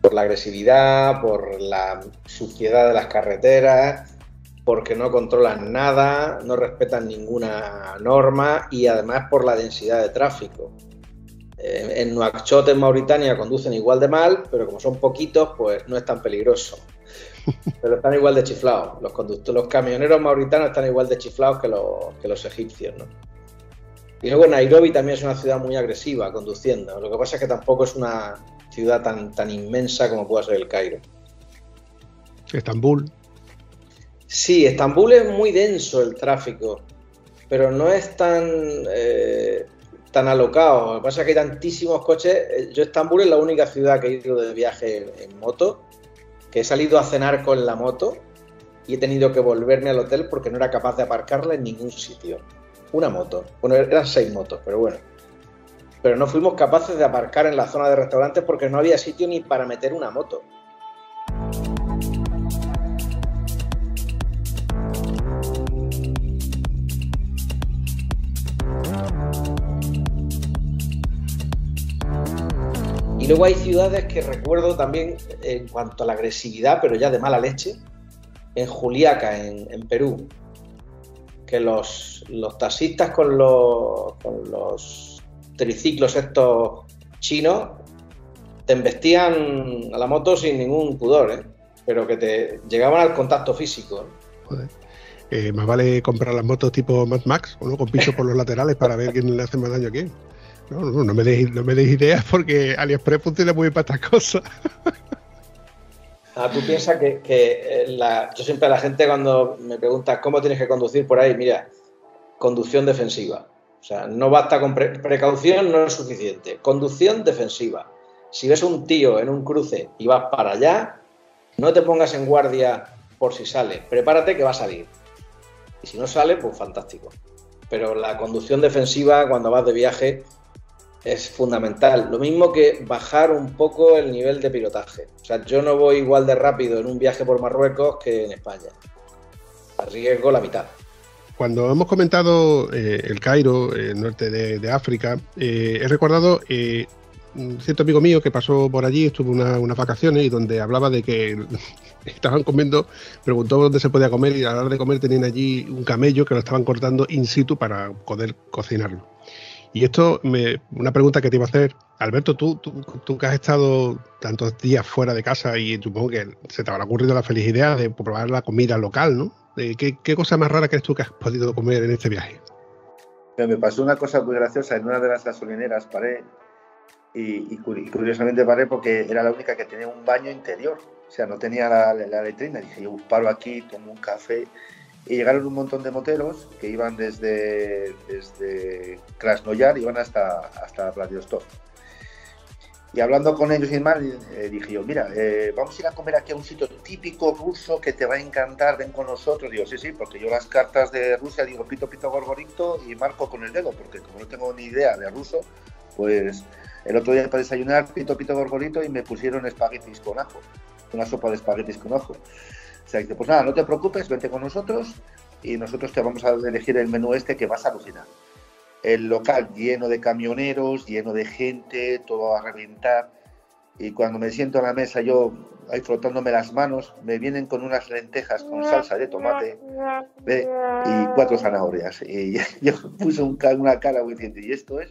Por la agresividad, por la suciedad de las carreteras, porque no controlan nada, no respetan ninguna norma y además por la densidad de tráfico. Eh, en Nuakchot, en Mauritania, conducen igual de mal, pero como son poquitos, pues no es tan peligroso. Pero están igual de chiflados. Los, los camioneros mauritanos están igual de chiflados que los, que los egipcios, ¿no? Y luego Nairobi también es una ciudad muy agresiva conduciendo. Lo que pasa es que tampoco es una ciudad tan, tan inmensa como puede ser el Cairo. Estambul. Sí, Estambul es muy denso el tráfico, pero no es tan eh, tan alocado. Lo que pasa es que hay tantísimos coches. Eh, yo Estambul es la única ciudad que he ido de viaje en moto, que he salido a cenar con la moto y he tenido que volverme al hotel porque no era capaz de aparcarla en ningún sitio. Una moto. Bueno, eran seis motos, pero bueno. Pero no fuimos capaces de aparcar en la zona de restaurantes porque no había sitio ni para meter una moto. luego hay ciudades que recuerdo también en cuanto a la agresividad, pero ya de mala leche, en Juliaca, en, Perú, que los, taxistas con los, con los triciclos estos chinos te embestían a la moto sin ningún pudor, ¿eh? pero que te llegaban al contacto físico. Joder. Eh, más vale comprar las motos tipo Mad Max, ¿o no? con piso por los laterales para ver quién le hace más daño a quién. No, no, no me deis, no me ideas porque AliExpress funciona muy bien para estas cosas. Ah, tú piensas que, que eh, yo siempre a la gente cuando me pregunta cómo tienes que conducir por ahí, mira, conducción defensiva. O sea, no basta con precaución, no es suficiente. Conducción defensiva. Si ves un tío en un cruce y vas para allá, no te pongas en guardia por si sale. Prepárate que va a salir. Y si no sale, pues fantástico. Pero la conducción defensiva cuando vas de viaje es fundamental. Lo mismo que bajar un poco el nivel de pilotaje. O sea, yo no voy igual de rápido en un viaje por Marruecos que en España. Arriesgo la mitad. Cuando hemos comentado eh, el Cairo, el norte de, África, eh, he recordado eh, un cierto amigo mío que pasó por allí, estuvo unas vacaciones y donde hablaba de que estaban comiendo, preguntó dónde se podía comer y a la hora de comer tenían allí un camello que lo estaban cortando in situ para poder cocinarlo. Y esto, me, una pregunta que te iba a hacer, Alberto, tú, tú, que has estado tantos días fuera de casa y supongo que se te habrá ocurrido la feliz idea de probar la comida local, ¿no? ¿Qué, qué cosa más rara crees tú que has podido comer en este viaje? Me pasó una cosa muy graciosa. En una de las gasolineras paré y, curiosamente paré porque era la única que tenía un baño interior. O sea, no tenía la, la letrina. Dije, yo paro aquí, tomo un café. Y llegaron un montón de moteros que iban desde, desde Krasnoyar, iban hasta, hasta Vladivostok. Y hablando con ellos y demás, eh, dije yo, mira, eh, vamos a ir a comer aquí a un sitio típico ruso que te va a encantar, ven con nosotros. Digo, sí, sí, porque yo las cartas de Rusia digo pito, pito, gorgorito y marco con el dedo, porque como no tengo ni idea de ruso, pues el otro día para desayunar pito, pito, gorgorito y me pusieron espaguetis con ajo, una sopa de espaguetis con ajo. O sea, dice, pues nada, no te preocupes, vente con nosotros y nosotros te vamos a elegir el menú este que vas a alucinar el local lleno de camioneros, lleno de gente, todo a reventar. Y cuando me siento a la mesa, yo ahí frotándome las manos, me vienen con unas lentejas con salsa de tomate y cuatro zanahorias. Y yo puse una cara muy diciendo, ¿y esto es?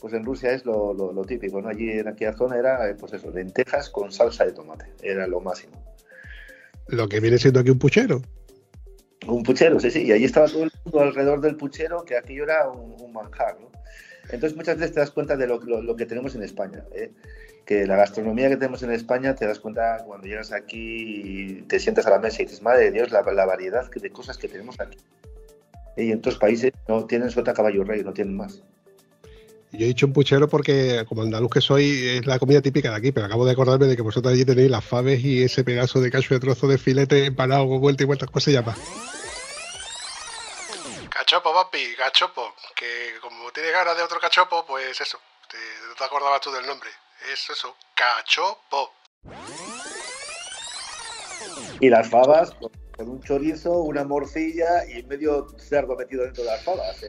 Pues en Rusia es lo, típico, ¿no? Allí en aquella zona era, pues eso, lentejas con salsa de tomate, era lo máximo. Lo que viene siendo aquí un puchero. Un puchero, sí, sí, y ahí estaba todo el mundo alrededor del puchero, que aquello era un, manjar, ¿no? Entonces muchas veces te das cuenta de lo, que tenemos en España, ¿eh? que la gastronomía que tenemos en España te das cuenta cuando llegas aquí y te sientas a la mesa y dices, madre de Dios, la, variedad de cosas que tenemos aquí. Y en otros países no tienen sota caballo rey, no tienen más. Yo he dicho un puchero porque, como andaluz que soy, es la comida típica de aquí, pero acabo de acordarme de que vosotros allí tenéis las faves y ese pedazo de cacho de trozo de filete empanado con vuelta y vuelta, ¿cómo se llama? Cachopo, papi, cachopo. Que como tienes ganas de otro cachopo, pues eso. no te acordabas tú del nombre. Es eso, cachopo. Y las fabas con un chorizo, una morcilla y medio cerdo metido dentro de las fabas.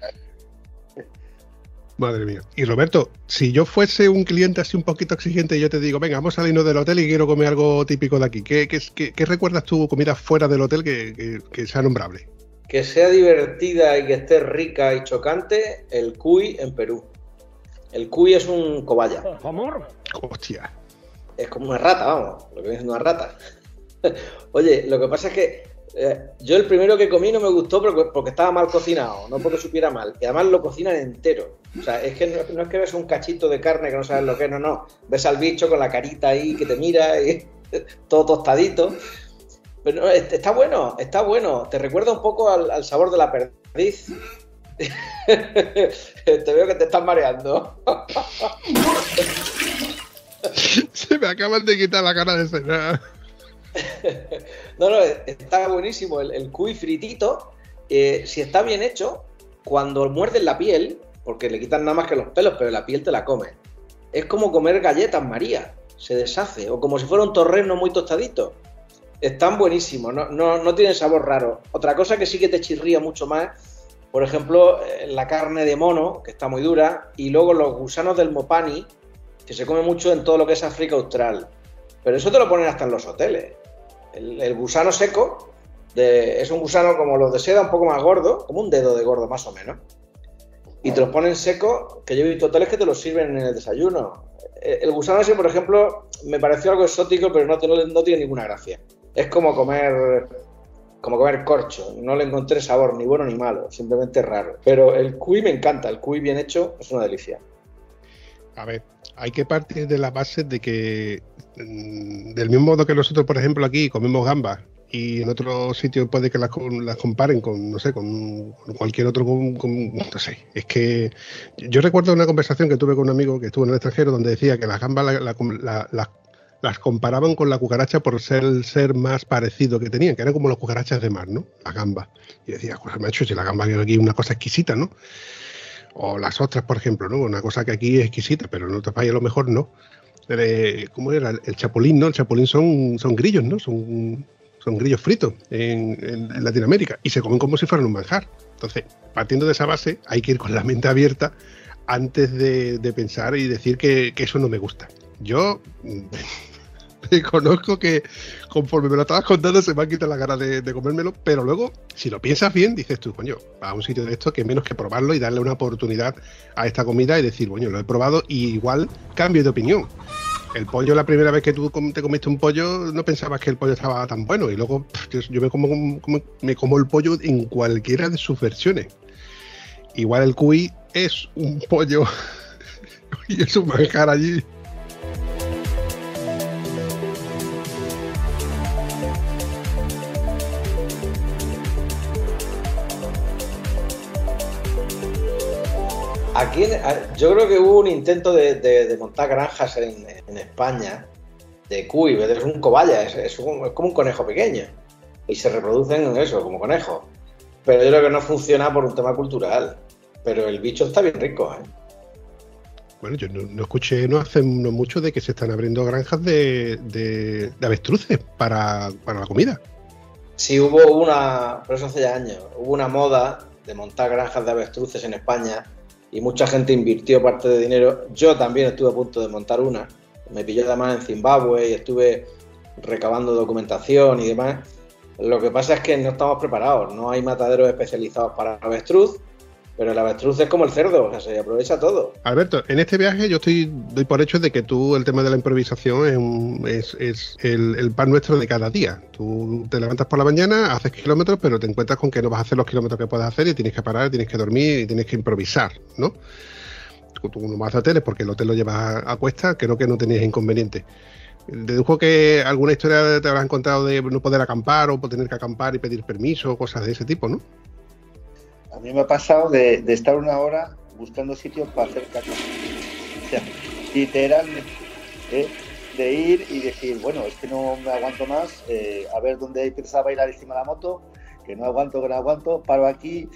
Madre mía. Y Roberto, si yo fuese un cliente así un poquito exigente y yo te digo, venga, vamos a salirnos del hotel y quiero comer algo típico de aquí, ¿qué, qué, recuerdas tú comida fuera del hotel que, sea nombrable? Que sea divertida y que esté rica y chocante, el cuy en Perú. El cuy es un cobaya. ¿Amor? Hostia. Es como una rata, vamos, lo que viene siendo una rata. Oye, lo que pasa es que eh, yo el primero que comí no me gustó porque, estaba mal cocinado, no porque supiera mal. Y además lo cocinan entero. O sea, es que no, es que ves un cachito de carne que no sabes lo que es, no, no. Ves al bicho con la carita ahí que te mira y todo tostadito. Pero está bueno, está bueno. Te recuerda un poco al, sabor de la perdiz. te veo que te estás mareando. Se me acaban de quitar la cara de cenar. no, no, está buenísimo. El, cuy fritito, si está bien hecho, cuando muerden la piel, porque le quitan nada más que los pelos, pero la piel te la come. Es como comer galletas María, se deshace, o como si fuera un torreno muy tostadito. Están buenísimos, no, no, no tienen sabor raro. Otra cosa que sí que te chirría mucho más, por ejemplo, eh, la carne de mono, que está muy dura, y luego los gusanos del mopani, que se come mucho en todo lo que es África Austral. Pero eso te lo ponen hasta en los hoteles. El, gusano seco es un gusano como los de seda, un poco más gordo, como un dedo de gordo más o menos. Y te los ponen seco, que yo he visto hoteles que te los sirven en el desayuno. Eh, el gusano ese, por ejemplo, me pareció algo exótico, pero no, no, tiene ninguna gracia. Es como comer como comer corcho. No le encontré sabor ni bueno ni malo, simplemente raro. Pero el cuy me encanta, el cuy bien hecho es una delicia. A ver, hay que partir de la base de que, del mismo modo que nosotros, por ejemplo, aquí comemos gambas y en otros sitios puede que las, comparen con, no sé, con, cualquier otro, no sé, es que yo recuerdo una conversación que tuve con un amigo que estuvo en el extranjero donde decía que las gambas las las comparaban con la cucaracha por ser el ser más parecido que tenían, que eran como las cucarachas de mar, ¿no? La gamba. Y decía, pues hecho si la gamba aquí es una cosa exquisita, ¿no? O las ostras, por ejemplo, ¿no? Una cosa que aquí es exquisita, pero en otro país a lo mejor no. Eh, ¿Cómo era? El chapulín, ¿no? El chapulín son, son grillos, ¿no? Son, son grillos fritos en, Latinoamérica y se comen como si fueran un manjar. Entonces, partiendo de esa base, hay que ir con la mente abierta antes de, pensar y decir que, que, eso no me gusta. Yo conozco que conforme me lo estabas contando se me ha quitado la cara de, comérmelo, pero luego, si lo piensas bien, dices tú, coño, a un sitio de esto que menos que probarlo y darle una oportunidad a esta comida y decir, coño, lo he probado y igual cambio de opinión. El pollo, la primera vez que tú te comiste un pollo, no pensabas que el pollo estaba tan bueno. Y luego yo me como, me como el pollo en cualquiera de sus versiones. Igual el cuy es un pollo y es un manjar allí Aquí yo creo que hubo un intento de, montar granjas en, España de cuy, es un cobaya, es, como un conejo pequeño. Y se reproducen en eso, como conejos. Pero yo creo que no funciona por un tema cultural. Pero el bicho está bien rico, ¿eh? Bueno, yo no, escuché no hace mucho de que se están abriendo granjas de, avestruces para, para, la comida. Sí, hubo una, por eso hace ya años, hubo una moda de montar granjas de avestruces en España y mucha gente invirtió parte de dinero. Yo también estuve a punto de montar una. Me pillé además en Zimbabue y estuve recabando documentación y demás. Lo que pasa es que no estamos preparados, no hay mataderos especializados para avestruz pero el avestruz es como el cerdo, o sea, se aprovecha todo. Alberto, en este viaje yo estoy doy por hecho de que tú el tema de la improvisación es, es, el, pan nuestro de cada día. Tú te levantas por la mañana, haces kilómetros, pero te encuentras con que no vas a hacer los kilómetros que puedes hacer y tienes que parar, tienes que dormir y tienes que improvisar, ¿no? Tú no vas a hoteles porque el hotel lo llevas a, cuesta, creo que no tenías inconveniente. Dedujo que alguna historia te habrás encontrado de no poder acampar o tener que acampar y pedir permiso, cosas de ese tipo, ¿no? A mí me ha pasado de, estar una hora buscando sitios para hacer caca. O sea, literalmente. ¿eh? De ir y decir, bueno, es que no me aguanto más, eh, a ver dónde empezaba a ir encima de la moto, que no aguanto, que no aguanto, paro aquí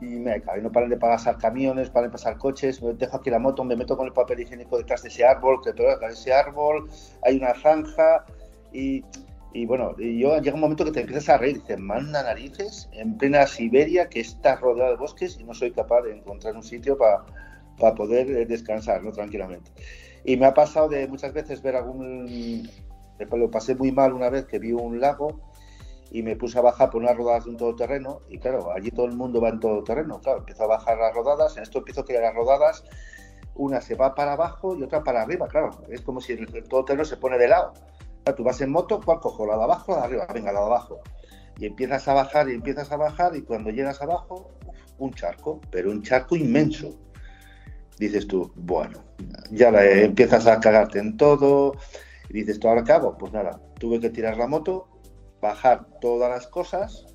y me cae. No paran de pasar camiones, paran de pasar coches, me dejo aquí la moto, me meto con el papel higiénico detrás de ese árbol, que detrás de ese árbol hay una zanja y y bueno, yo llega un momento que te empiezas a reír, dices, manda narices en plena Siberia que está rodeado de bosques y no soy capaz de encontrar un sitio para poder eh, descansar ¿no? tranquilamente. Y me ha pasado de muchas veces ver algún... Lo pasé muy mal una vez que vi un lago y me puse a bajar por unas rodadas de un todoterreno y claro, allí todo el mundo va en todoterreno. Claro, empiezo a bajar las rodadas, en esto empiezo a que las rodadas, una se va para abajo y otra para arriba, claro. Es como si el todoterreno se pone de lado tú vas en moto, ¿cuál cojo? ¿La de abajo o la de arriba? Venga, la de abajo. Y empiezas a bajar y empiezas a bajar y cuando llegas abajo, un charco, pero un charco inmenso. Dices tú, bueno, ya empiezas a cagarte en todo. Y dices, ¿tú ahora qué hago? Pues nada, tuve que tirar la moto, bajar todas las cosas,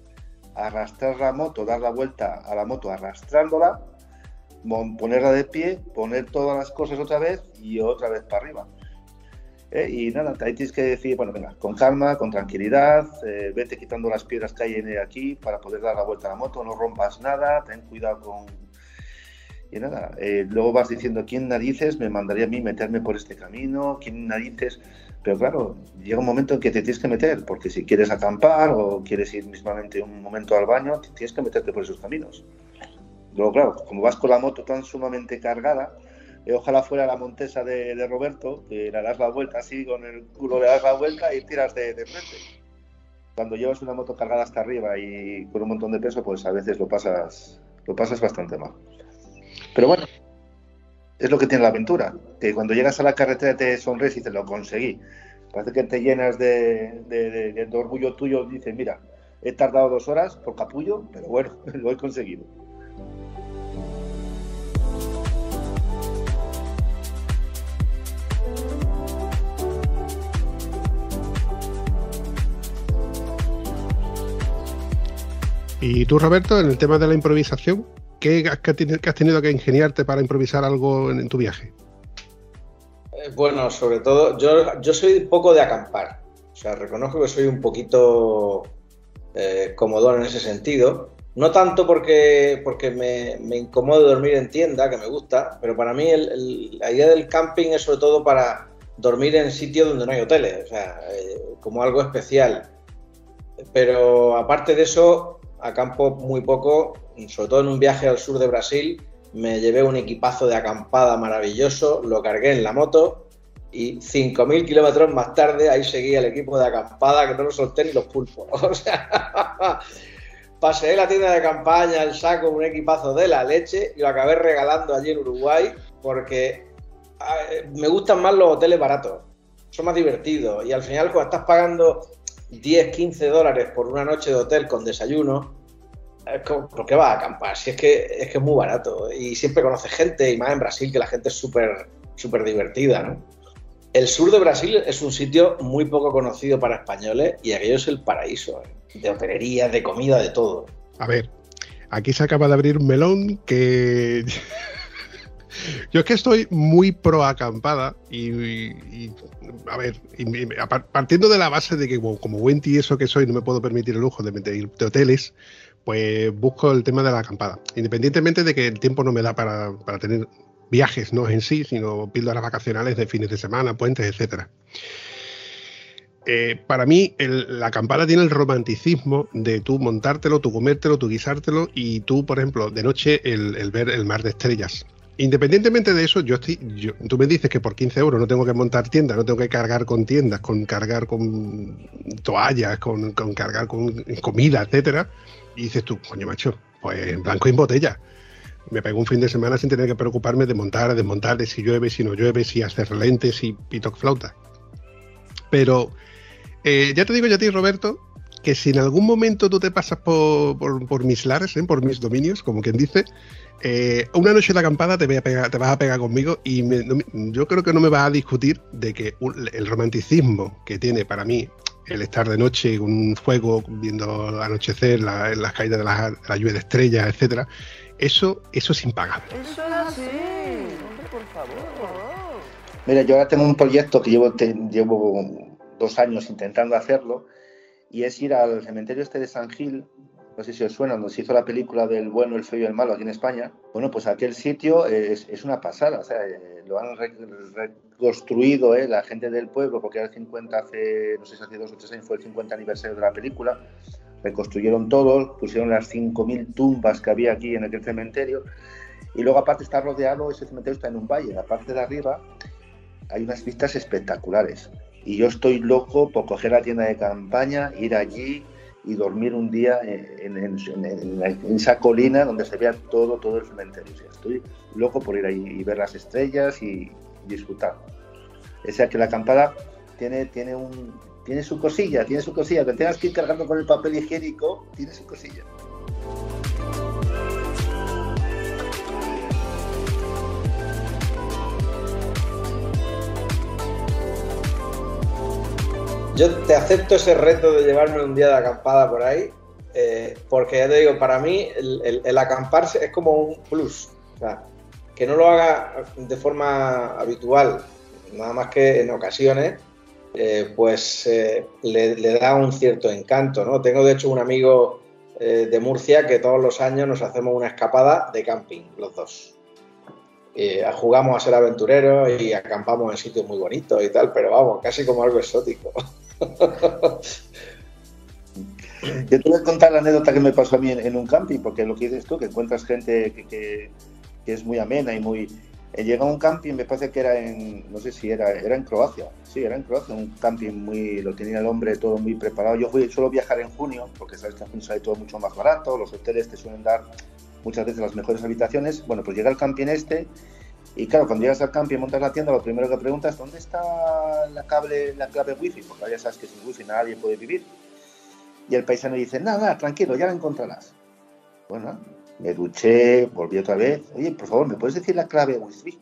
arrastrar la moto, dar la vuelta a la moto arrastrándola, ponerla de pie, poner todas las cosas otra vez y otra vez para arriba. ¿Eh? Y nada, ahí tienes que decir, bueno, venga, con calma, con tranquilidad, eh, vete quitando las piedras que hay aquí para poder dar la vuelta a la moto, no rompas nada, ten cuidado con... Y nada, eh, luego vas diciendo, ¿quién narices me mandaría a mí meterme por este camino? ¿Quién narices? Pero claro, llega un momento en que te tienes que meter, porque si quieres acampar o quieres ir mismamente un momento al baño, tienes que meterte por esos caminos. Luego, claro, como vas con la moto tan sumamente cargada, ojalá fuera la montesa de, Roberto, que le das la vuelta así, con el culo le das la vuelta y tiras de, frente. Cuando llevas una moto cargada hasta arriba y con un montón de peso, pues a veces lo pasas, lo pasas bastante mal. Pero bueno, es lo que tiene la aventura, que cuando llegas a la carretera te sonríes y te lo conseguí. Parece que te llenas de, orgullo tuyo, dices, mira, he tardado dos horas por capullo, pero bueno, lo he conseguido. Y tú, Roberto, en el tema de la improvisación, ¿qué has tenido que ingeniarte para improvisar algo en, tu viaje? Eh, bueno, sobre todo, yo, yo soy poco de acampar. O sea, reconozco que soy un poquito eh, comodón en ese sentido. No tanto porque, me, me incomodo dormir en tienda, que me gusta, pero para mí la idea del camping es sobre todo para dormir en sitios donde no hay hoteles, o sea, eh, como algo especial. Pero aparte de eso, acampo muy poco, sobre todo en un viaje al sur de Brasil, me llevé un equipazo de acampada maravilloso, lo cargué en la moto y 5.000 kilómetros más tarde ahí seguía el equipo de acampada que no lo solté ni los pulpos. O sea, pasé la tienda de campaña, el saco, un equipazo de la leche y lo acabé regalando allí en Uruguay porque me gustan más los hoteles baratos, son más divertidos y al final cuando estás pagando 10, 15 dólares por una noche de hotel con desayuno, ¿por qué vas a acampar? Si es que, es que es muy barato y siempre conoces gente y más en Brasil que la gente es súper súper divertida, ¿no? El sur de Brasil es un sitio muy poco conocido para españoles y aquello es el paraíso, ¿eh? de hotelería, de comida, de todo. A ver, aquí se acaba de abrir un melón que Yo es que estoy muy pro acampada y, a ver, partiendo de la base de que como, buen eso que soy no me puedo permitir el lujo de, meter de hoteles, pues busco el tema de la acampada. Independientemente de que el tiempo no me da para, tener viajes no en sí, sino píldoras vacacionales de fines de semana, puentes, etcétera. Eh, para mí, la acampada tiene el romanticismo de tú montártelo, tú comértelo, tú guisártelo y tú, por ejemplo, de noche el ver el mar de estrellas. Independientemente de eso, yo estoy, tú me dices que por 15 euros no tengo que montar tiendas, no tengo que cargar con tiendas, con cargar con toallas, con, cargar con comida, etcétera. Y dices tú, coño macho, pues en blanco y en botella. Me pego un fin de semana sin tener que preocuparme de montar, desmontar, de si llueve, si no llueve, si hacer lentes, si pito flauta. Pero eh, ya te digo yo a ti, Roberto, que si en algún momento tú te pasas por, por, mis lares, ¿eh? por mis dominios, como quien dice, eh, una noche de acampada te, voy a pegar, te vas a pegar conmigo y yo creo que no me vas a discutir de que el romanticismo que tiene para mí el estar de noche con un fuego viendo anochecer, las caídas de la, lluvia de estrellas, etcétera, eso, eso es impagable. Eso es así, hombre, por favor. Mira, yo ahora tengo un proyecto que llevo, llevo dos años intentando hacerlo y es ir al cementerio este de San Gil, no sé si os suena, donde se hizo la película del bueno, el feo y el malo aquí en España. Bueno, pues aquel sitio es, una pasada, o sea, eh, lo han reconstruido eh, la gente del pueblo, porque era el 50, hace, no sé si hace dos o tres años fue el 50 aniversario de la película, reconstruyeron todo, pusieron las 5.000 tumbas que había aquí en aquel cementerio, y luego aparte está rodeado, ese cementerio está en un valle, en la parte de arriba hay unas vistas espectaculares. Y yo estoy loco por coger la tienda de campaña, ir allí, y dormir un día en, esa colina donde se vea todo, todo el cementerio. estoy loco por ir ahí y ver las estrellas y disfrutar. O sea que la acampada tiene, tiene, un, tiene su cosilla, tiene su cosilla. Que tengas que ir cargando con el papel higiénico, tiene su cosilla. Yo te acepto ese reto de llevarme un día de acampada por ahí, eh, porque ya te digo, para mí el, el, acampar es como un plus. O sea, que no lo haga de forma habitual, nada más que en ocasiones, eh, pues eh, le, da un cierto encanto. ¿no? Tengo de hecho un amigo de Murcia que todos los años nos hacemos una escapada de camping, los dos. jugamos a ser aventureros y acampamos en sitios muy bonitos y tal, pero vamos, casi como algo exótico. Yo te voy a contar la anécdota que me pasó a mí en, un camping, porque lo que dices tú, que encuentras gente que, es muy amena y muy... Eh, llegado a un camping, me parece que era en, no sé si era, era en Croacia, sí, era en Croacia, un camping muy, lo tenía el hombre todo muy preparado. Yo fui, suelo viajar en junio, porque sabes que en junio sale todo mucho más barato, los hoteles te suelen dar muchas veces las mejores habitaciones. Bueno, pues llega el camping este y claro, cuando llegas al campo y montas la tienda, lo primero que preguntas, ¿dónde está la, cable, la clave wifi? Porque ya sabes que sin wifi nadie puede vivir. Y el paisano dice, nada, nada, tranquilo, ya la encontrarás. Bueno, me duché, volví otra vez. Oye, por favor, ¿me puedes decir la clave wifi?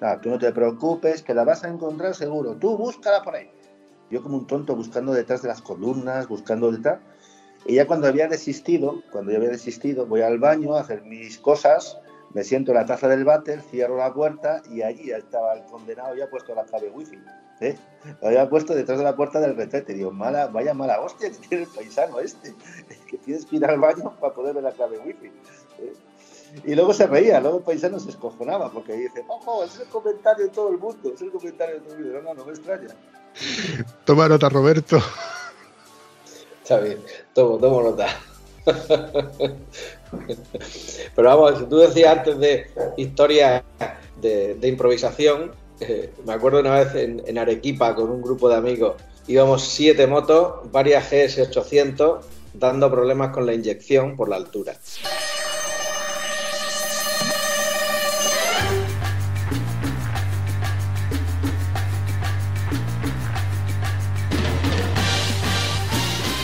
Nada, tú no te preocupes, que la vas a encontrar seguro. Tú búscala por ahí. Yo como un tonto buscando detrás de las columnas, buscando detrás. Y ya cuando había desistido, cuando ya había desistido, voy al baño a hacer mis cosas Me siento en la taza del váter, cierro la puerta y allí estaba el condenado ya puesto la clave wifi. ¿eh? Lo había puesto detrás de la puerta del retrete. Digo, mala, vaya mala hostia que tiene el paisano este, que tienes que ir al baño para poder ver la clave wifi. ¿eh? Y luego se reía, luego el paisano se escojonaba porque dice, ojo, es el comentario de todo el mundo, es el comentario de todo el mundo. No, no, no me extraña. Toma nota, Roberto. Está bien, tomo, tomo nota. Pero vamos, tú decías antes de historias de, de improvisación, eh, me acuerdo una vez en, en, Arequipa con un grupo de amigos, íbamos siete motos, varias GS800, dando problemas con la inyección por la altura.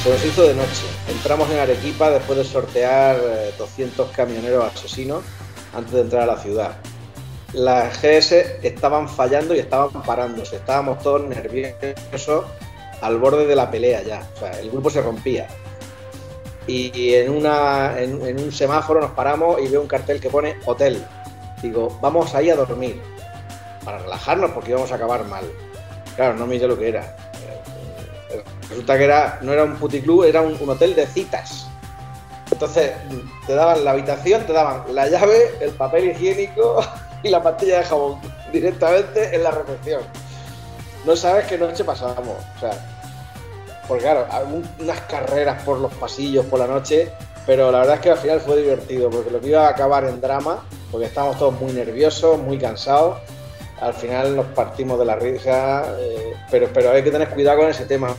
Se nos hizo de noche. Entramos en Arequipa después de sortear 200 camioneros asesinos antes de entrar a la ciudad. Las GS estaban fallando y estaban parándose. Estábamos todos nerviosos al borde de la pelea ya. O sea, el grupo se rompía. Y en, un semáforo nos paramos y veo un cartel que pone hotel. Digo, vamos ahí a dormir. Para relajarnos porque íbamos a acabar mal. Claro, no me dice lo que era Resulta que era, no era un puticlub, era un, hotel de citas. Entonces, te daban la habitación, te daban la llave, el papel higiénico y la pastilla de jabón directamente en la recepción. No sabes qué noche pasábamos. O sea, porque claro, unas carreras por los pasillos por la noche, pero la verdad es que al final fue divertido, porque lo que iba a acabar en drama, porque estábamos todos muy nerviosos, muy cansados, al final nos partimos de la risa, eh, pero, pero hay que tener cuidado con ese tema.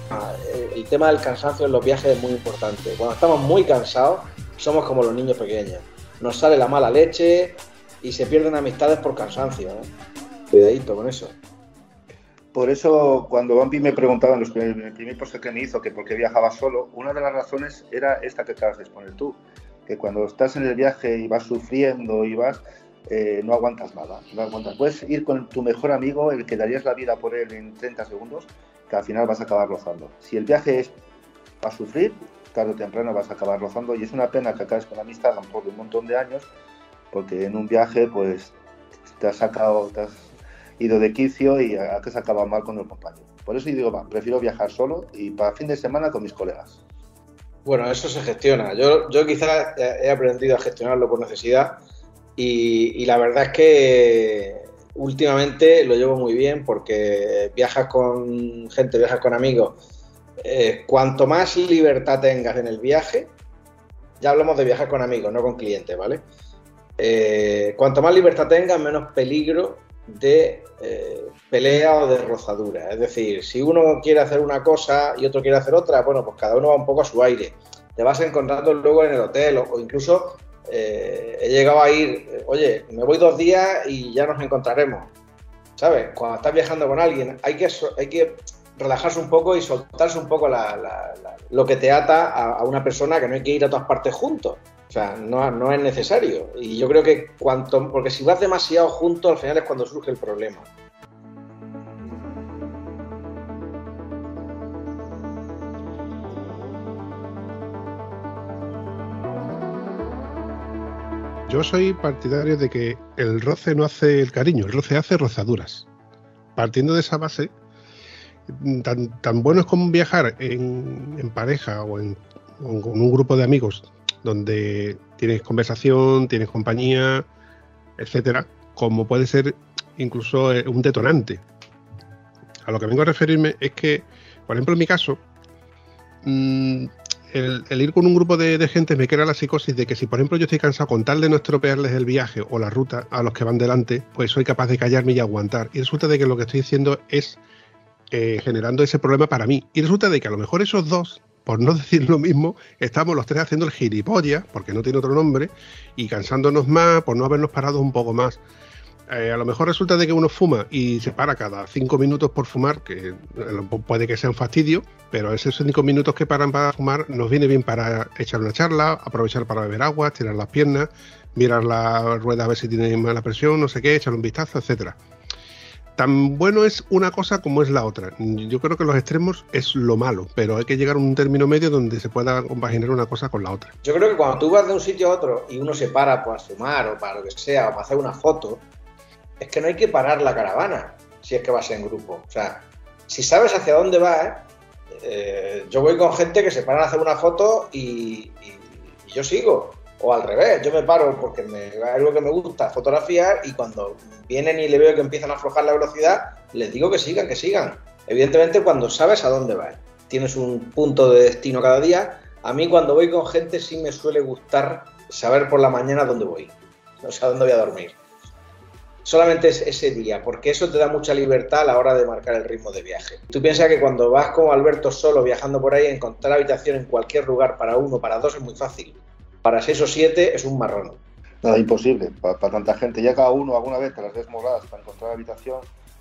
El tema del cansancio en los viajes es muy importante. Cuando estamos muy cansados, somos como los niños pequeños. Nos sale la mala leche y se pierden amistades por cansancio. ¿eh? Cuidadito con eso. Por eso, cuando Bambi me preguntaba en, los, en el primer post que me hizo que por qué viajaba solo, una de las razones era esta que acabas de exponer tú, que cuando estás en el viaje y vas sufriendo y vas, eh, no aguantas nada. No aguantas. Puedes ir con tu mejor amigo, el que darías la vida por él en 30 segundos, que al final vas a acabar rozando. Si el viaje es para sufrir, tarde o temprano vas a acabar rozando y es una pena que acabes con la amistad a un montón de años, porque en un viaje pues te has sacado, te has ido de quicio y a que se acaba mal con el compañero. Por eso yo digo, prefiero viajar solo y para fin de semana con mis colegas. Bueno, eso se gestiona. Yo, yo he aprendido a gestionarlo por necesidad y, la verdad es que últimamente lo llevo muy bien porque viajas con gente, viajas con amigos. Eh, cuanto más libertad tengas en el viaje, ya hablamos de viajar con amigos, no con clientes, ¿vale? Eh, cuanto más libertad tengas, menos peligro de eh, pelea o de rozadura. Es decir, si uno quiere hacer una cosa y otro quiere hacer otra, bueno, pues cada uno va un poco a su aire. Te vas encontrando luego en el hotel o incluso eh, he llegado a ir, oye, me voy dos días y ya nos encontraremos. ¿Sabes? Cuando estás viajando con alguien, hay que, hay que relajarse un poco y soltarse un poco lo que te ata a, a, una persona que no hay que ir a todas partes juntos. O sea, no, no, es necesario. Y yo creo que cuanto. Porque si vas demasiado juntos, al final es cuando surge el problema. Yo soy partidario de que el roce no hace el cariño, el roce hace rozaduras. Partiendo de esa base, tan, tan bueno es como viajar en, pareja o, en, con un grupo de amigos donde tienes conversación, tienes compañía, etcétera, como puede ser incluso eh, un detonante. A lo que vengo a referirme es que, por ejemplo, en mi caso, mmm, el, ir con un grupo de, de, gente me crea la psicosis de que si, por ejemplo, yo estoy cansado con tal de no estropearles el viaje o la ruta a los que van delante, pues soy capaz de callarme y aguantar. Y resulta de que lo que estoy haciendo es eh, generando ese problema para mí. Y resulta de que a lo mejor esos dos por no decir lo mismo, estamos los tres haciendo el gilipollas, porque no tiene otro nombre, y cansándonos más por no habernos parado un poco más. Eh, a lo mejor resulta de que uno fuma y se para cada cinco minutos por fumar, que puede que sea un fastidio, pero esos cinco minutos que paran para fumar nos viene bien para echar una charla, aprovechar para beber agua, estirar las piernas, mirar la rueda a ver si tiene mala presión, no sé qué, echar un vistazo, etcétera. tan bueno es una cosa como es la otra. Yo creo que los extremos es lo malo, pero hay que llegar a un término medio donde se pueda compaginar una cosa con la otra. Yo creo que cuando tú vas de un sitio a otro y uno se para para fumar o para lo que sea, o para hacer una foto, es que no hay que parar la caravana si es que vas en grupo. O sea, si sabes hacia dónde vas, eh, yo voy con gente que se para a hacer una foto y, y yo sigo. O al revés, yo me paro porque me, es algo que me gusta, fotografiar, y cuando vienen y le veo que empiezan a aflojar la velocidad, les digo que sigan, que sigan. Evidentemente, cuando sabes a dónde vas, tienes un punto de destino cada día. A mí, cuando voy con gente, sí me suele gustar saber por la mañana dónde voy, o sea, dónde voy a dormir. Solamente es ese día, porque eso te da mucha libertad a la hora de marcar el ritmo de viaje. Tú piensas que cuando vas con Alberto solo viajando por ahí, encontrar habitación en cualquier lugar para uno, para dos es muy fácil para seis o siete es un marrón. Nada, imposible. Para, tanta gente. Ya cada uno alguna vez te las ves moradas para encontrar habitación,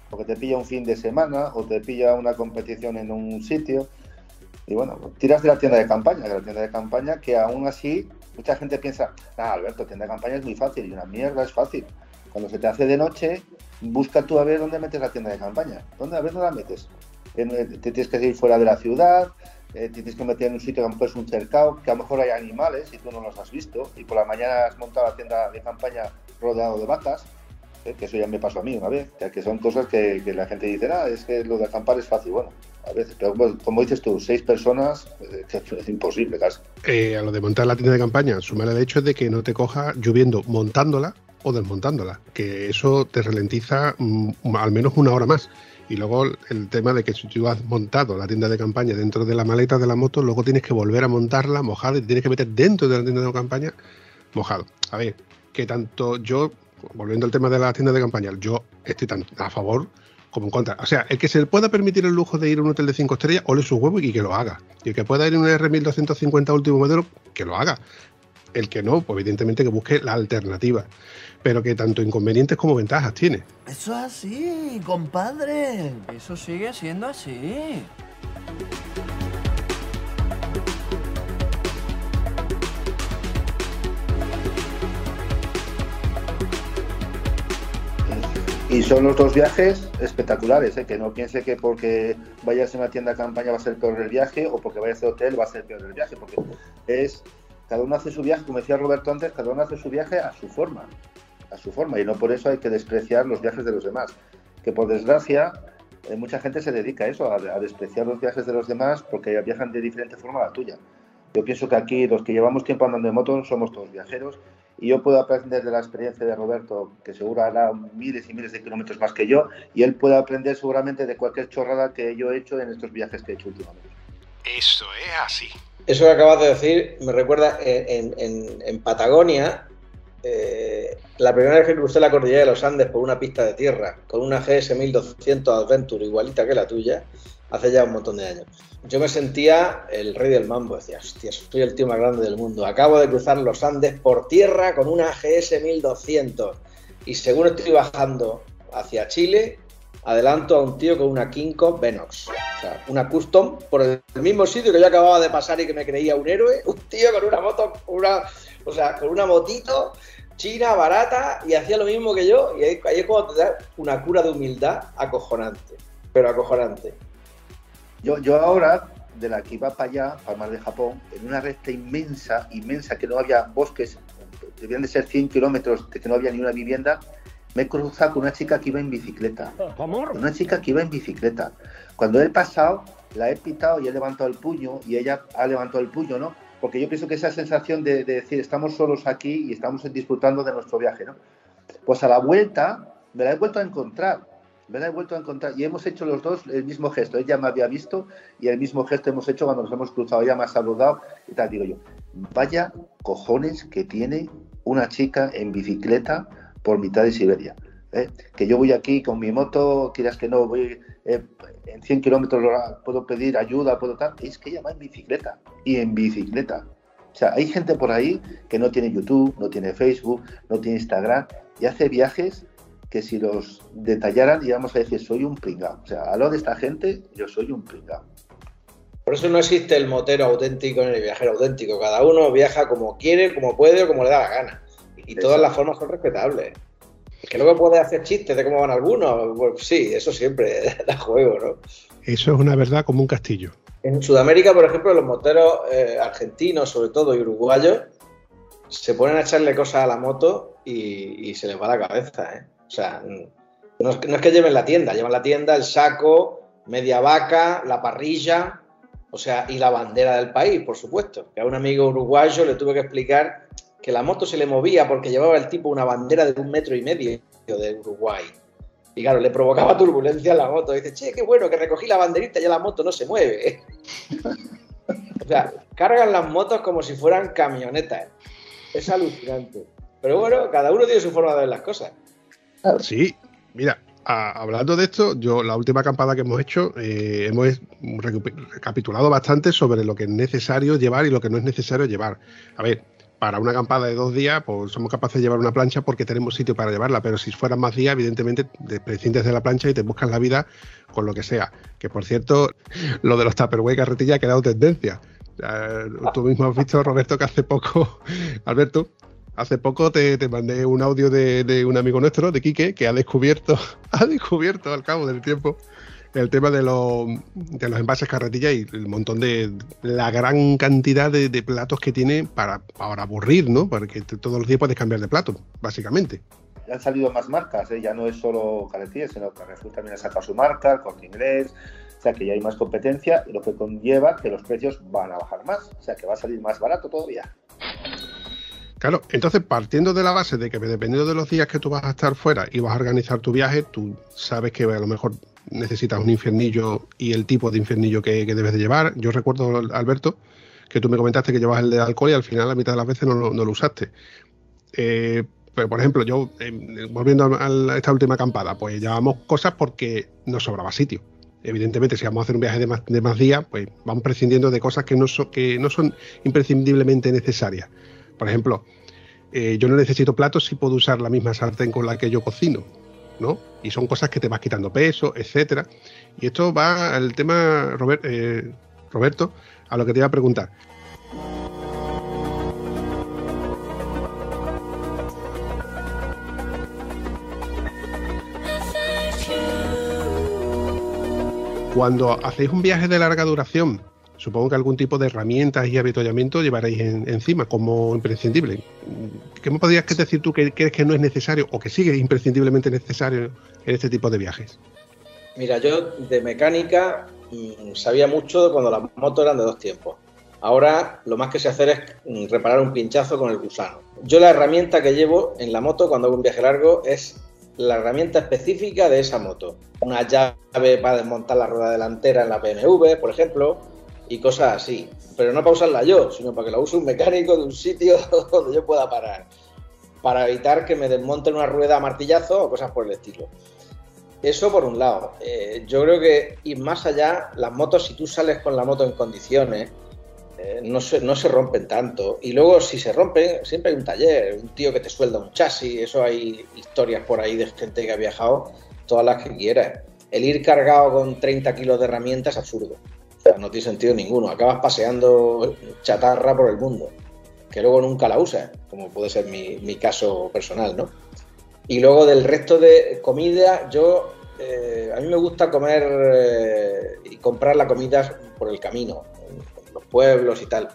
porque te pilla un fin de semana o te pilla una competición en un sitio. Y bueno, tiras de la tienda de campaña, de la tienda de campaña, que aún así mucha gente piensa, ah, Alberto, tienda de campaña es muy fácil y una mierda es fácil. Cuando se te hace de noche, busca tú a ver dónde metes la tienda de campaña. ¿Dónde a ver dónde la metes? Te tienes que ir fuera de la ciudad, eh, tienes que meter en un sitio que a lo mejor es un cercado, que a lo mejor hay animales y tú no los has visto, y por la mañana has montado la tienda de campaña rodeado de vacas, eh, que eso ya me pasó a mí una vez, que, son cosas que, la gente dice, ah, es que lo de acampar es fácil, bueno, a veces, pero como dices tú, seis personas, eh, es imposible casi. a lo de montar la tienda de campaña, sumar el hecho de que no te coja lloviendo montándola o desmontándola, que eso te ralentiza mm, al menos una hora más. Y luego el tema de que si tú has montado la tienda de campaña dentro de la maleta de la moto, luego tienes que volver a montarla mojada y tienes que meter dentro de la tienda de campaña mojado. A ver, que tanto yo, volviendo al tema de la tienda de campaña, yo estoy tan a favor como en contra. O sea, el que se pueda permitir el lujo de ir a un hotel de 5 estrellas, ole su huevo y que lo haga. Y el que pueda ir a un R1250 último modelo, que lo haga. El que no, pues evidentemente que busque la alternativa pero que tanto inconvenientes como ventajas tiene. Eso es así, compadre. Eso sigue siendo así. Y son los dos viajes espectaculares, ¿eh? que no piense que porque vayas a una tienda de campaña va a ser peor el viaje o porque vayas a hotel va a ser peor el viaje, porque es cada uno hace su viaje, como decía Roberto antes, cada uno hace su viaje a su forma a su forma y no por eso hay que despreciar los viajes de los demás. Que por desgracia eh, mucha gente se dedica a eso, a, despreciar los viajes de los demás porque viajan de diferente forma a la tuya. Yo pienso que aquí los que llevamos tiempo andando en moto somos todos viajeros y yo puedo aprender de la experiencia de Roberto, que seguro hará miles y miles de kilómetros más que yo, y él puede aprender seguramente de cualquier chorrada que yo he hecho en estos viajes que he hecho últimamente. Eso es así. Eso que acabas de decir me recuerda en, en, en Patagonia, la primera vez que crucé la cordillera de los Andes por una pista de tierra con una GS 1200 Adventure igualita que la tuya, hace ya un montón de años. Yo me sentía el rey del mambo, decía, hostia, soy el tío más grande del mundo. Acabo de cruzar los Andes por tierra con una GS 1200 y según estoy bajando hacia Chile, adelanto a un tío con una Kinko Venox, o sea, una custom por el mismo sitio que yo acababa de pasar y que me creía un héroe, un tío con una moto, una, o sea, con una motito china, barata, y hacía lo mismo que yo, y ahí, es cuando te da una cura de humildad acojonante, pero acojonante. Yo, yo ahora, de la que iba para allá, para el mar de Japón, en una recta inmensa, inmensa, que no había bosques, debían de ser 100 kilómetros, de que no había ni una vivienda, me he cruzado con una chica que iba en bicicleta. Una chica que iba en bicicleta. Cuando he pasado, la he pitado y he levantado el puño, y ella ha levantado el puño, ¿no? Porque yo pienso que esa sensación de, decir estamos solos aquí y estamos disfrutando de nuestro viaje, ¿no? Pues a la vuelta me la he vuelto a encontrar, me la he vuelto a encontrar y hemos hecho los dos el mismo gesto. Ella me había visto y el mismo gesto hemos hecho cuando nos hemos cruzado. Ella me ha saludado y tal. Digo yo, vaya cojones que tiene una chica en bicicleta por mitad de Siberia. ¿Eh? Que yo voy aquí con mi moto, quieras que no, voy eh, en 100 kilómetros puedo pedir ayuda, puedo tal, es que ella va en bicicleta y en bicicleta. O sea, hay gente por ahí que no tiene YouTube, no tiene Facebook, no tiene Instagram y hace viajes que si los detallaran íbamos a decir soy un pringao. O sea, a lo de esta gente yo soy un pringao. Por eso no existe el motero auténtico ni el viajero auténtico. Cada uno viaja como quiere, como puede o como le da la gana. Y todas las formas son respetables. Que luego puedes hacer chistes de cómo van algunos. Pues sí, eso siempre da juego, ¿no? Eso es una verdad como un castillo. En Sudamérica, por ejemplo, los moteros eh, argentinos, sobre todo, y uruguayos, se ponen a echarle cosas a la moto y, y se les va la cabeza, ¿eh? O sea, no es, no es que lleven la tienda, llevan la tienda, el saco, media vaca, la parrilla, o sea, y la bandera del país, por supuesto. Que a un amigo uruguayo le tuve que explicar que la moto se le movía porque llevaba el tipo una bandera de un metro y medio de Uruguay. Y claro, le provocaba turbulencia a la moto. dice, che, qué bueno que recogí la banderita y ya la moto no se mueve. o sea, cargan las motos como si fueran camionetas. Es alucinante. Pero bueno, cada uno tiene su forma de ver las cosas. Sí, mira, a- hablando de esto, yo la última acampada que hemos hecho, eh, hemos recapitulado bastante sobre lo que es necesario llevar y lo que no es necesario llevar. A ver, para una acampada de dos días, pues somos capaces de llevar una plancha porque tenemos sitio para llevarla, pero si fueran más días, evidentemente te prescindes de la plancha y te buscas la vida con lo que sea. Que por cierto, lo de los Tupperware carretilla ha quedado tendencia. Eh, tú mismo has visto, Roberto, que hace poco, Alberto, Hace poco te, te mandé un audio de, de un amigo nuestro, de Quique, que ha descubierto, ha descubierto al cabo del tiempo el tema de, los de los envases carretilla y el montón de la gran cantidad de, de platos que tiene para, para aburrir, ¿no? Porque todos los días puedes cambiar de plato, básicamente. Ya han salido más marcas, ¿eh? ya no es solo Carretillas, sino que Carrefour también ha sacado su marca, el Corte Inglés, o sea que ya hay más competencia, lo que conlleva que los precios van a bajar más, o sea que va a salir más barato todavía. Claro, entonces partiendo de la base de que dependiendo de los días que tú vas a estar fuera y vas a organizar tu viaje, tú sabes que a lo mejor necesitas un infiernillo y el tipo de infiernillo que, debes de llevar. Yo recuerdo, Alberto, que tú me comentaste que llevas el de alcohol y al final la mitad de las veces no, lo- usaste. Eh, pero, por ejemplo, yo, eh, volviendo a, esta última acampada, pues llevamos cosas porque nos sobraba sitio. Evidentemente, si vamos a hacer un viaje de más, de más días, pues vamos prescindiendo de cosas que no, so- que no son imprescindiblemente necesarias. Por ejemplo, eh, yo no necesito platos si puedo usar la misma sartén con la que yo cocino, ¿no? Y son cosas que te vas quitando peso, etcétera. Y esto va al tema, eh, Roberto, a lo que te iba a preguntar. Cuando hacéis un viaje de larga duración, supongo que algún tipo de herramientas y avituallamiento llevaréis en- encima como imprescindible. ¿Qué me podrías decir tú que crees que no es necesario o que sigue imprescindiblemente necesario en este tipo de viajes? Mira, yo de mecánica mm, sabía mucho cuando las motos eran de dos tiempos. Ahora lo más que sé hacer es mm, reparar un pinchazo con el gusano. Yo la herramienta que llevo en la moto cuando hago un viaje largo es la herramienta específica de esa moto. Una llave para desmontar la rueda delantera en la BMW, por ejemplo, y cosas así. Pero no para usarla yo, sino para que la use un mecánico de un sitio donde yo pueda parar. Para evitar que me desmonten una rueda a martillazo o cosas por el estilo. Eso por un lado. Eh, yo creo que ir más allá, las motos, si tú sales con la moto en condiciones, eh, no, se, no se rompen tanto. Y luego, si se rompen, siempre hay un taller, un tío que te suelda un chasis. Eso hay historias por ahí de gente que ha viajado, todas las que quieras. El ir cargado con 30 kilos de herramientas es absurdo. No tiene sentido ninguno. Acabas paseando chatarra por el mundo, que luego nunca la usas, como puede ser mi, mi caso personal, ¿no? Y luego del resto de comida, yo eh, a mí me gusta comer eh, y comprar la comida por el camino, los pueblos y tal.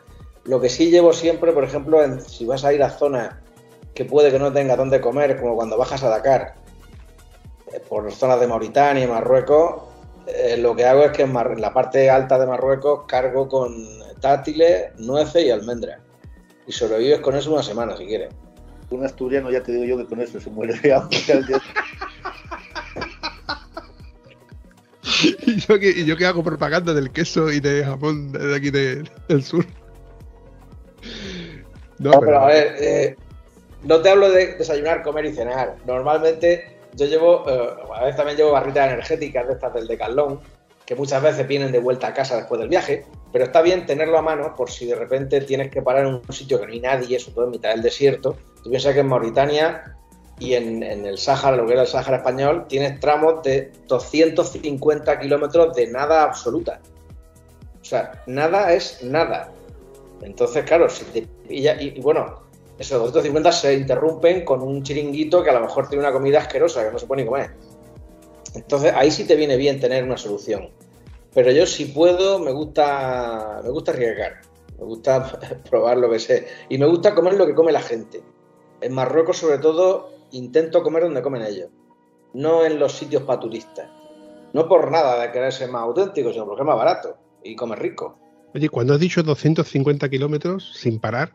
Lo que sí llevo siempre, por ejemplo, si vas a ir a zonas que puede que no tengas dónde comer, como cuando bajas a Dakar, eh, por zonas de Mauritania y Marruecos, eh, lo que hago es que en, Mar- en la parte alta de Marruecos cargo con dátiles, nueces y almendras. Y sobrevives con eso una semana si quieres. Un asturiano ya te digo yo que con eso se muere de y, yo que, y yo que hago propaganda del queso y de jamón de aquí de- del sur. No, No, pero a ver, eh, no te hablo de desayunar, comer y cenar. Normalmente yo llevo, eh, a veces también llevo barritas energéticas de estas del Decathlon, que muchas veces vienen de vuelta a casa después del viaje, pero está bien tenerlo a mano por si de repente tienes que parar en un sitio que no hay nadie, sobre todo en mitad del desierto. Tú piensas que en Mauritania y en, el Sáhara, lo que era el Sáhara español, tienes tramos de 250 kilómetros de nada absoluta. O sea, nada es nada. Entonces, claro, si te y, y bueno, esos 250 se interrumpen con un chiringuito que a lo mejor tiene una comida asquerosa que no se puede ni comer. Entonces ahí sí te viene bien tener una solución. Pero yo si puedo me gusta me gusta arriesgar, me gusta probar lo que sé y me gusta comer lo que come la gente. En Marruecos sobre todo intento comer donde comen ellos, no en los sitios para turistas. No por nada de querer ser más auténtico, sino porque es más barato y comer rico. Oye, cuando has dicho 250 kilómetros sin parar,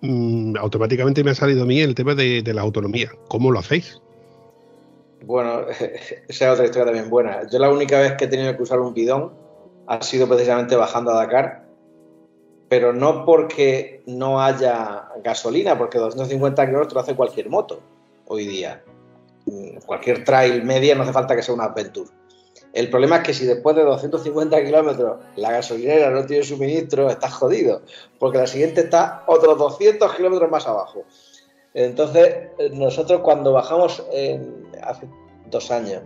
mm, automáticamente me ha salido a mí el tema de, la autonomía. ¿Cómo lo hacéis? Bueno, esa es otra historia también buena. Yo la única vez que he tenido que usar un bidón ha sido precisamente bajando a Dakar, pero no porque no haya gasolina, porque 250 kilómetros lo hace cualquier moto hoy día. Mm, Cualquier trail media no hace falta que sea una Adventure. El problema es que si después de 250 kilómetros la gasolinera no tiene suministro, estás jodido, porque la siguiente está otros 200 kilómetros más abajo. Entonces, nosotros cuando bajamos hace dos años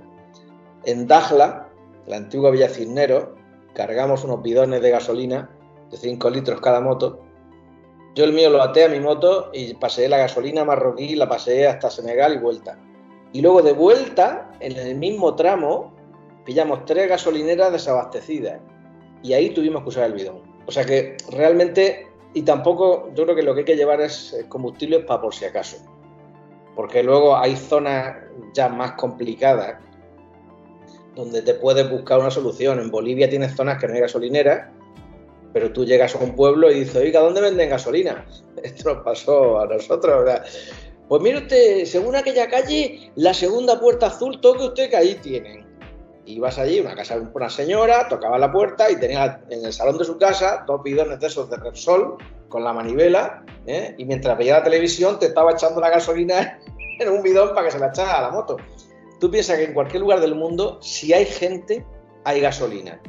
en Dajla, la antigua Villa Cisnero, cargamos unos bidones de gasolina de 5 litros cada moto. Yo el mío lo até a mi moto y pasé la gasolina marroquí, la pasé hasta Senegal y vuelta. Y luego de vuelta, en el mismo tramo, pillamos tres gasolineras desabastecidas. Y ahí tuvimos que usar el bidón. O sea que realmente, y tampoco, yo creo que lo que hay que llevar es eh, combustible para por si acaso. Porque luego hay zonas ya más complicadas donde te puedes buscar una solución. En Bolivia tienes zonas que no hay gasolineras, pero tú llegas a un pueblo y dices, oiga, ¿dónde venden gasolina? Esto nos pasó a nosotros. ¿verdad? Pues mire usted, según aquella calle, la segunda puerta azul, toque usted que ahí tienen. Y vas allí, una casa de una señora, tocaba la puerta y tenía en el salón de su casa dos bidones de esos de Repsol con la manivela, ¿eh? y mientras veía la televisión te estaba echando la gasolina en un bidón para que se la echara a la moto. Tú piensas que en cualquier lugar del mundo, si hay gente, hay gasolina.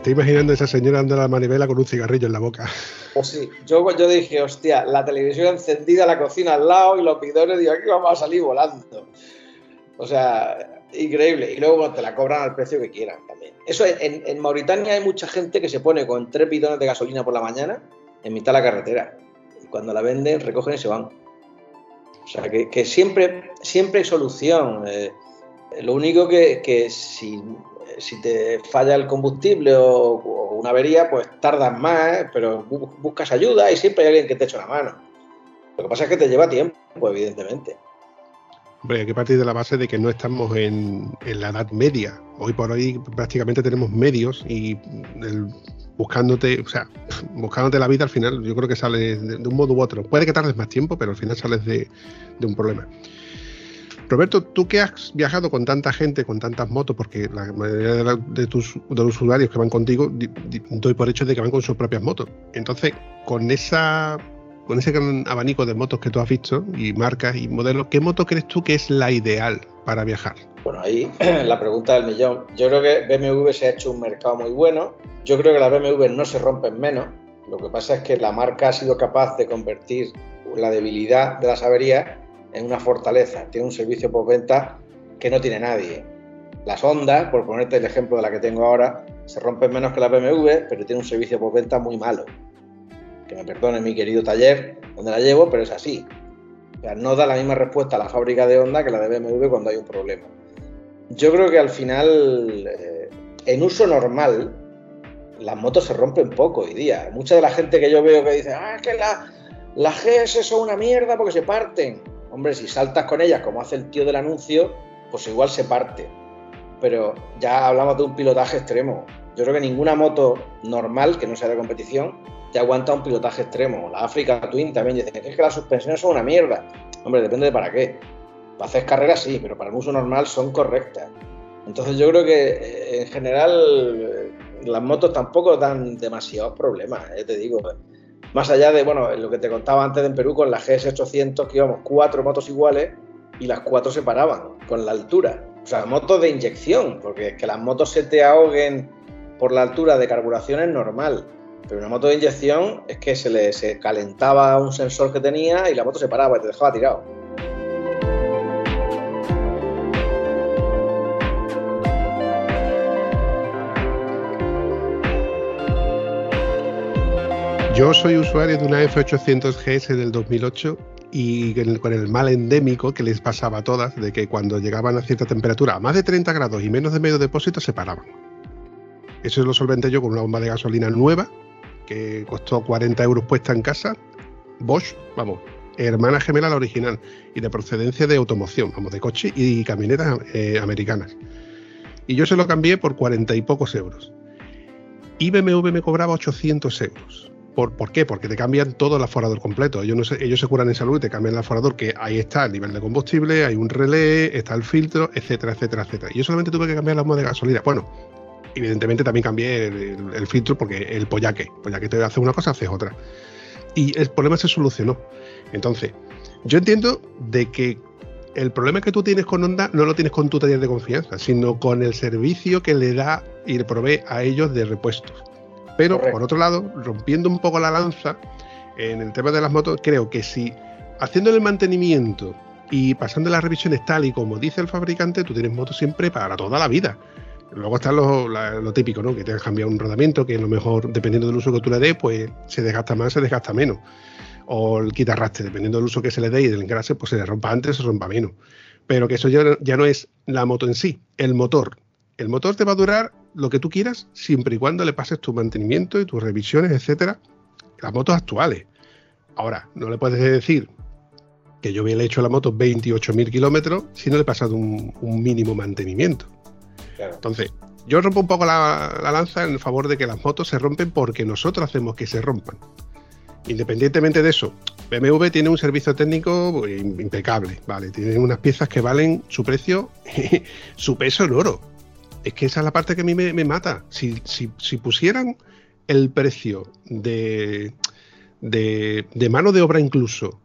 Estoy imaginando a esa señora dando la manivela con un cigarrillo en la boca. Pues sí, yo, yo dije, hostia, la televisión encendida, la cocina al lado y los bidones, digo, aquí vamos a salir volando. O sea, increíble. Y luego te la cobran al precio que quieran también. Eso en, Mauritania hay mucha gente que se pone con tres bidones de gasolina por la mañana en mitad de la carretera. Y cuando la venden, recogen y se van. O sea, que, que siempre, siempre hay solución. Eh, lo único que, que si, si te falla el combustible o, una avería, pues tardas más, pero bu- buscas ayuda y siempre hay alguien que te echa una mano. Lo que pasa es que te lleva tiempo, evidentemente. Hombre, hay que partir de la base de que no estamos en, en la edad media. Hoy por hoy prácticamente tenemos medios y el- buscándote, o sea, buscándote la vida al final, yo creo que sales de, de un modo u otro. Puede que tardes más tiempo, pero al final sales de, de un problema. Roberto, tú que has viajado con tanta gente, con tantas motos, porque la mayoría de, de tus, los usuarios que van contigo, doy por hecho de que van con sus propias motos. Entonces, con esa con ese gran abanico de motos que tú has visto, y marcas y modelos, ¿qué moto crees tú que es la ideal para viajar? Bueno, ahí la pregunta del millón. Yo creo que BMW se ha hecho un mercado muy bueno. Yo creo que las BMW no se rompen menos. Lo que pasa es que la marca ha sido capaz de convertir la debilidad de las averías en una fortaleza. Tiene un servicio postventa que no tiene nadie. Las Hondas, por ponerte el ejemplo de la que tengo ahora, se rompen menos que la BMW, pero tiene un servicio postventa muy malo. Que me perdone mi querido taller donde la llevo, pero es así. No da la misma respuesta a la fábrica de Honda que la de BMW cuando hay un problema. Yo creo que al final, eh, en uso normal, las motos se rompen poco hoy día. Mucha de la gente que yo veo que dice, ah, es que la- las GS son una mierda porque se parten. Hombre, si saltas con ellas como hace el tío del anuncio, pues igual se parte. Pero ya hablamos de un pilotaje extremo. Yo creo que ninguna moto normal, que no sea de competición, te aguanta un pilotaje extremo. La Africa Twin también dice es que las suspensiones son una mierda. Hombre, depende de para qué. Para hacer carreras sí, pero para un uso normal son correctas. Entonces yo creo que eh, en general eh, las motos tampoco dan demasiados problemas, eh, te digo. Más allá de, bueno, lo que te contaba antes en Perú con la GS800, que íbamos cuatro motos iguales y las cuatro se paraban con la altura. O sea, motos de inyección, porque que las motos se te ahoguen por la altura de carburación es normal. Pero una moto de inyección es que se le se calentaba un sensor que tenía y la moto se paraba y te dejaba tirado. Yo soy usuario de una F800 GS del 2008 y con el mal endémico que les pasaba a todas, de que cuando llegaban a cierta temperatura, a más de 30 grados y menos de medio depósito, se paraban. Eso lo solventé yo con una bomba de gasolina nueva, que costó 40 euros puesta en casa, Bosch, vamos, hermana gemela la original, y de procedencia de automoción, vamos, de coche y camionetas eh, americanas. Y yo se lo cambié por 40 y pocos euros. Y BMW me cobraba 800 euros. ¿Por, ¿Por, qué? Porque te cambian todo el aforador completo. Ellos, se, curan en salud y te cambian el aforador, que ahí está el nivel de combustible, hay un relé, está el filtro, etcétera, etcétera, etcétera. Yo solamente tuve que cambiar la de gasolina. Bueno, evidentemente también cambié el, el, filtro porque el pollaque, pollaque te hace una cosa, haces otra. Y el problema se solucionó. Entonces, yo entiendo de que el problema que tú tienes con Honda no lo tienes con tu taller de confianza, sino con el servicio que le da y le provee a ellos de repuestos. Pero, Correcto. por otro lado, rompiendo un poco la lanza en el tema de las motos, creo que si haciendo el mantenimiento y pasando las revisiones tal y como dice el fabricante, tú tienes motos siempre para toda la vida. Luego está lo, la, lo, típico, ¿no? Que te han cambiado un rodamiento, que a lo mejor, dependiendo del uso que tú le des, pues se desgasta más, se desgasta menos. O el quitarraste, dependiendo del uso que se le dé y del engrase, pues se le rompa antes se rompa menos. Pero que eso ya, ya no es la moto en sí, el motor. El motor te va a durar lo que tú quieras, siempre y cuando le pases tu mantenimiento y tus revisiones, etcétera, las motos actuales. Ahora, no le puedes decir que yo hubiera hecho la moto 28.000 kilómetros si no le he pasado un, un mínimo mantenimiento. Claro. Entonces, yo rompo un poco la, la, lanza en favor de que las motos se rompen porque nosotros hacemos que se rompan. Independientemente de eso, BMW tiene un servicio técnico impecable, ¿vale? Tiene unas piezas que valen su precio, su peso en oro. Es que esa es la parte que a mí me, mata. Si, si, si, pusieran el precio de, de, de mano de obra incluso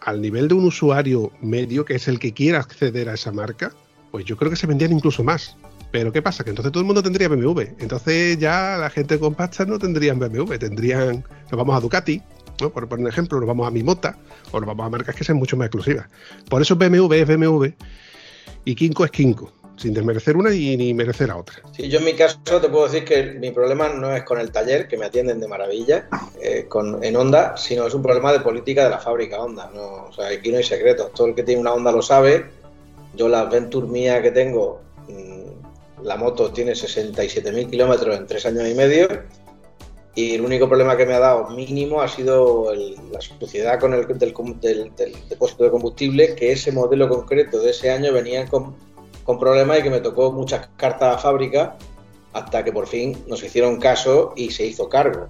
al nivel de un usuario medio, que es el que quiera acceder a esa marca, pues yo creo que se vendían incluso más. Pero ¿qué pasa? Que entonces todo el mundo tendría BMW. Entonces ya la gente con pasta no tendrían BMW, tendrían, nos vamos a Ducati, ¿no? por poner un ejemplo, nos vamos a Mimota o nos vamos a marcas que sean mucho más exclusivas. Por eso BMW es BMW y Kinko es Kinko, sin desmerecer una y ni merecer a otra. Sí, yo en mi caso te puedo decir que mi problema no es con el taller, que me atienden de maravilla, eh, con, en Honda, sino es un problema de política de la fábrica Honda. ¿no? O sea, aquí no hay secretos. Todo el que tiene una Honda lo sabe. Yo la Venture mía que tengo la moto tiene 67.000 kilómetros en tres años y medio y el único problema que me ha dado mínimo ha sido el, la suciedad con el del, del, del, depósito de combustible, que ese modelo concreto de ese año venía con, con problemas y que me tocó muchas cartas a fábrica hasta que por fin nos hicieron caso y se hizo cargo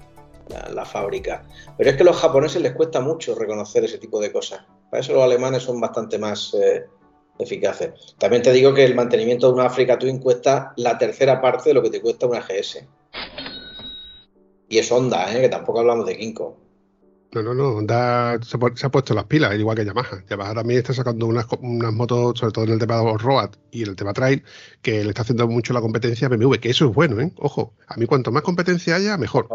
la, fábrica. Pero es que a los japoneses les cuesta mucho reconocer ese tipo de cosas. Para eso los alemanes son bastante más... Eh, eficaces. También te digo que el mantenimiento de una Africa Twin cuesta la tercera parte de lo que te cuesta una GS. Y es Honda, ¿eh? que tampoco hablamos de Kinko. No, no, no, Honda se, ha puesto las pilas, igual que Yamaha. Yamaha también está sacando unas, unas motos, sobre todo en el tema de road y en el tema trail, que le está haciendo mucho la competencia a BMW, que eso es bueno, ¿eh? Ojo, a mí cuanto más competencia haya, mejor.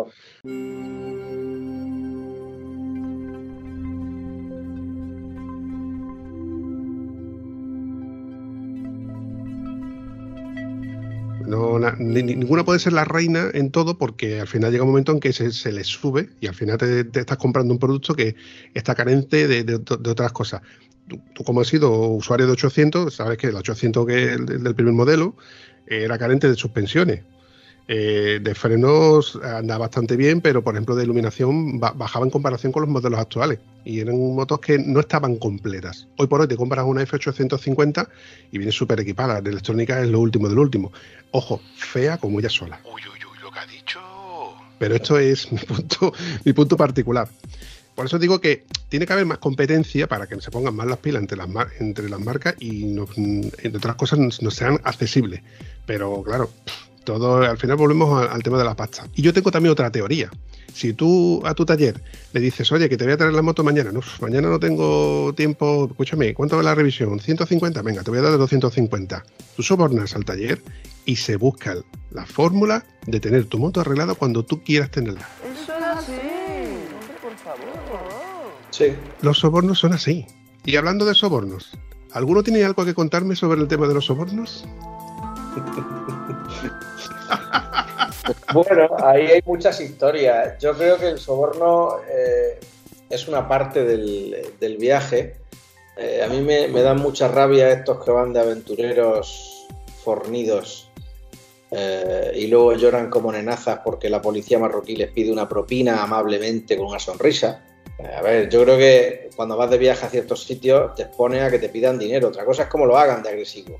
No, na, ni, ninguna puede ser la reina en todo porque al final llega un momento en que se, se le sube y al final te, te, estás comprando un producto que está carente de, otras cosas. Tú, como has sido usuario de 800, sabes que el 800 que del primer modelo era carente de suspensiones. Eh, de frenos anda bastante bien, pero por ejemplo de iluminación bajaba en comparación con los modelos actuales y eran motos que no estaban completas. Hoy por hoy te compras una F850 y viene súper equipada, la electrónica es lo último del último. Ojo, fea como ella sola. Uy, uy, uy, lo que ha dicho. Pero esto es mi punto, mi punto particular. Por eso digo que tiene que haber más competencia para que se pongan más las pilas entre las, mar entre las marcas y, no, entre otras cosas, no, sean accesibles. Pero claro, todo, al final volvemos al, al, tema de la pasta. Y yo tengo también otra teoría. Si tú a tu taller le dices, oye, que te voy a traer la moto mañana, no, mañana no tengo tiempo, escúchame, ¿cuánto va la revisión? ¿150? Venga, te voy a dar 250. Tú sobornas al taller y se busca la fórmula de tener tu moto arreglada cuando tú quieras tenerla. Eso es así. Hombre, por favor. Sí. Los sobornos son así. Y hablando de sobornos, ¿alguno tiene algo que contarme sobre el tema de los sobornos? Bueno, ahí hay muchas historias. Yo creo que el soborno eh, es una parte del, viaje. Eh, a mí me, dan mucha rabia estos que van de aventureros fornidos eh, y luego lloran como nenazas porque la policía marroquí les pide una propina amablemente con una sonrisa. A ver, yo creo que cuando vas de viaje a ciertos sitios te expone a que te pidan dinero. Otra cosa es cómo lo hagan de agresivo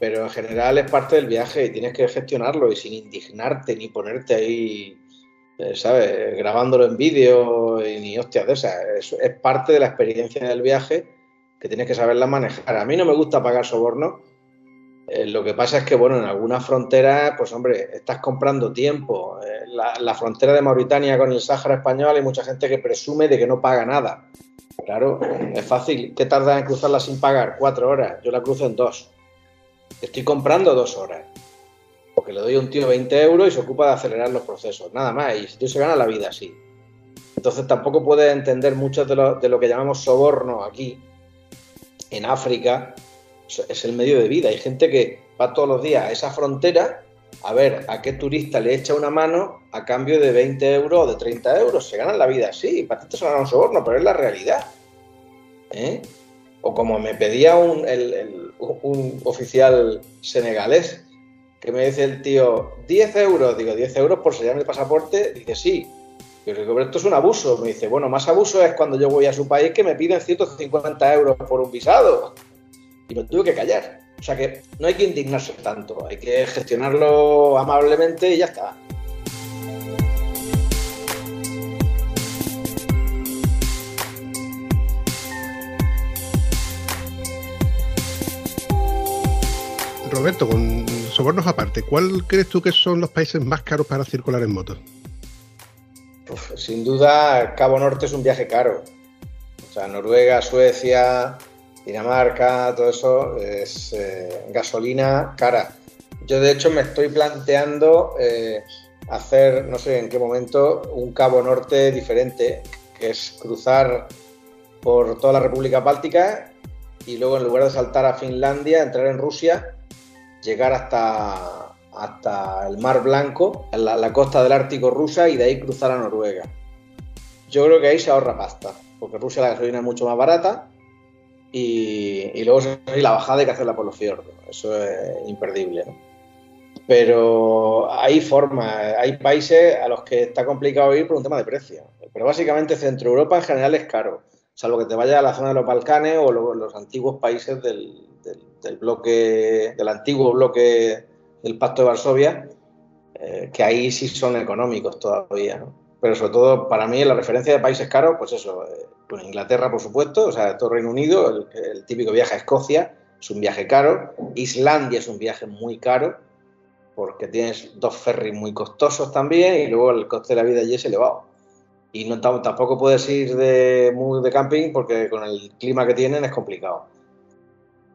pero en general es parte del viaje y tienes que gestionarlo y sin indignarte ni ponerte ahí, eh, ¿sabes? Grabándolo en vídeo y ni hostias de esas. Es, parte de la experiencia del viaje que tienes que saberla manejar. A mí no me gusta pagar soborno. Eh, lo que pasa es que, bueno, en algunas fronteras, pues hombre, estás comprando tiempo. Eh, la, la, frontera de Mauritania con el Sáhara español hay mucha gente que presume de que no paga nada. Claro, es fácil. ¿Qué tarda en cruzarla sin pagar? Cuatro horas. Yo la cruzo en dos estoy comprando dos horas. Porque le doy a un tío 20 euros y se ocupa de acelerar los procesos, nada más. Y yo se gana la vida así. Entonces tampoco puedes entender mucho de lo, de lo que llamamos soborno aquí. En África es el medio de vida. Hay gente que va todos los días a esa frontera a ver a qué turista le echa una mano a cambio de 20 euros o de 30 euros. Se ganan la vida así. Para ti te suena un soborno, pero es la realidad. ¿Eh? O como me pedía un, un oficial senegalés, que me dice el tío, 10 euros, digo, 10 euros por sellarme el pasaporte, dice, sí. Yo digo, pero esto es un abuso. Me dice, bueno, más abuso es cuando yo voy a su país que me piden 150 euros por un visado. Y me tuve que callar. O sea que no hay que indignarse tanto, hay que gestionarlo amablemente y ya está. Roberto, con sobornos aparte, ¿cuál crees tú que son los países más caros para circular en moto? sin duda, Cabo Norte es un viaje caro. O sea, Noruega, Suecia, Dinamarca, todo eso es eh, gasolina cara. Yo de hecho me estoy planteando eh, hacer, no sé en qué momento, un Cabo Norte diferente, que es cruzar por toda la República Báltica y luego en lugar de saltar a Finlandia, entrar en Rusia llegar hasta, hasta el Mar Blanco, la, la costa del Ártico rusa y de ahí cruzar a Noruega. Yo creo que ahí se ahorra pasta, porque Rusia la gasolina es mucho más barata y, y luego la bajada hay que hacerla por los fiordos. Eso es imperdible. Pero hay formas, hay países a los que está complicado ir por un tema de precio. Pero básicamente Centro Europa en general es caro, salvo que te vayas a la zona de los Balcanes o los antiguos países del, del, bloque, del antiguo bloque del Pacto de Varsovia, eh, que ahí sí son económicos todavía, Pero sobre todo, para mí, la referencia de países caros, pues eso, eh, Inglaterra, por supuesto, o sea, todo Reino Unido, el, típico viaje a Escocia, es un viaje caro, Islandia es un viaje muy caro, porque tienes dos ferries muy costosos también, y luego el coste de la vida allí es elevado. Y no, tampoco puedes ir de, muy de camping porque con el clima que tienen es complicado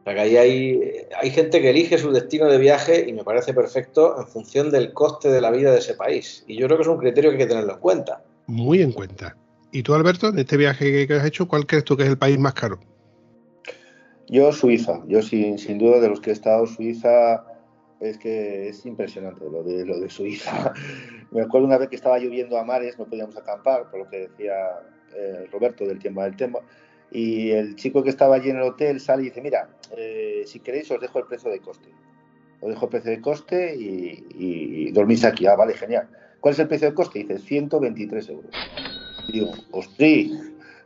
ahí hay, hay gente que elige su destino de viaje y me parece perfecto en función del coste de la vida de ese país. Y yo creo que es un criterio que hay que tenerlo en cuenta. Muy en cuenta. ¿Y tú, Alberto, en este viaje que has hecho, cuál crees tú que es el país más caro? Yo, Suiza. Yo, sin, sin duda, de los que he estado, Suiza es que es impresionante lo de, lo de Suiza. Me acuerdo una vez que estaba lloviendo a mares, no podíamos acampar, por lo que decía eh, Roberto del tema del tema y el chico que estaba allí en el hotel sale y dice, mira, eh, si queréis os dejo el precio de coste. Os dejo el precio de coste y, dormís aquí. Ah, vale, genial. ¿Cuál es el precio de coste? Dice, 123 euros. Y digo, ostri,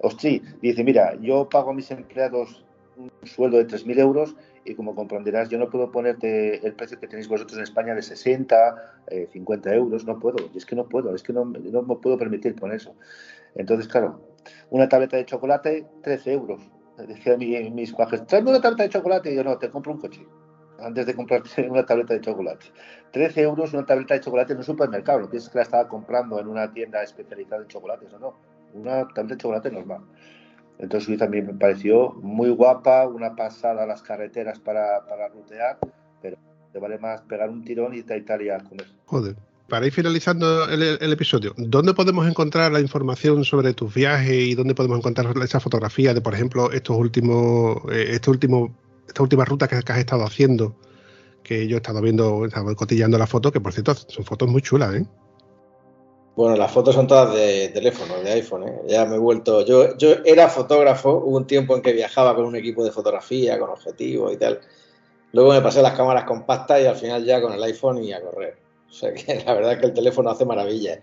ostri. Dice, mira, yo pago a mis empleados un sueldo de 3.000 euros y como comprenderás, yo no puedo ponerte el precio que tenéis vosotros en España de 60, 50 eh, euros, no puedo, es que no puedo, es que no, no me puedo permitir poner eso. Entonces, claro, una tableta de chocolate, 13 euros. Decía mi, mis cuajes, tráeme una tableta de chocolate. Y yo, no, te compro un coche. Antes de comprarte una tableta de chocolate. 13 euros una tableta de chocolate en un supermercado. No piensas que la estaba comprando en una tienda especializada en chocolates o no. Una tableta de chocolate normal. Entonces Suiza también me pareció muy guapa, una pasada a las carreteras para, para rutear, pero te vale más pegar un tirón y irte a Italia a comer. Joder para ir finalizando el, episodio, ¿dónde podemos encontrar la información sobre tus viajes y dónde podemos encontrar esa fotografía de, por ejemplo, estos últimos, eh, este último, esta última ruta que, has estado haciendo? que yo he estado viendo, he estado cotillando las fotos, que por cierto son fotos muy chulas, ¿eh? Bueno, las fotos son todas de teléfono, de iPhone. ¿eh? Ya me he vuelto. Yo, yo era fotógrafo, hubo un tiempo en que viajaba con un equipo de fotografía, con objetivos y tal. Luego me pasé las cámaras compactas y al final ya con el iPhone y a correr. O sea que la verdad es que el teléfono hace maravillas.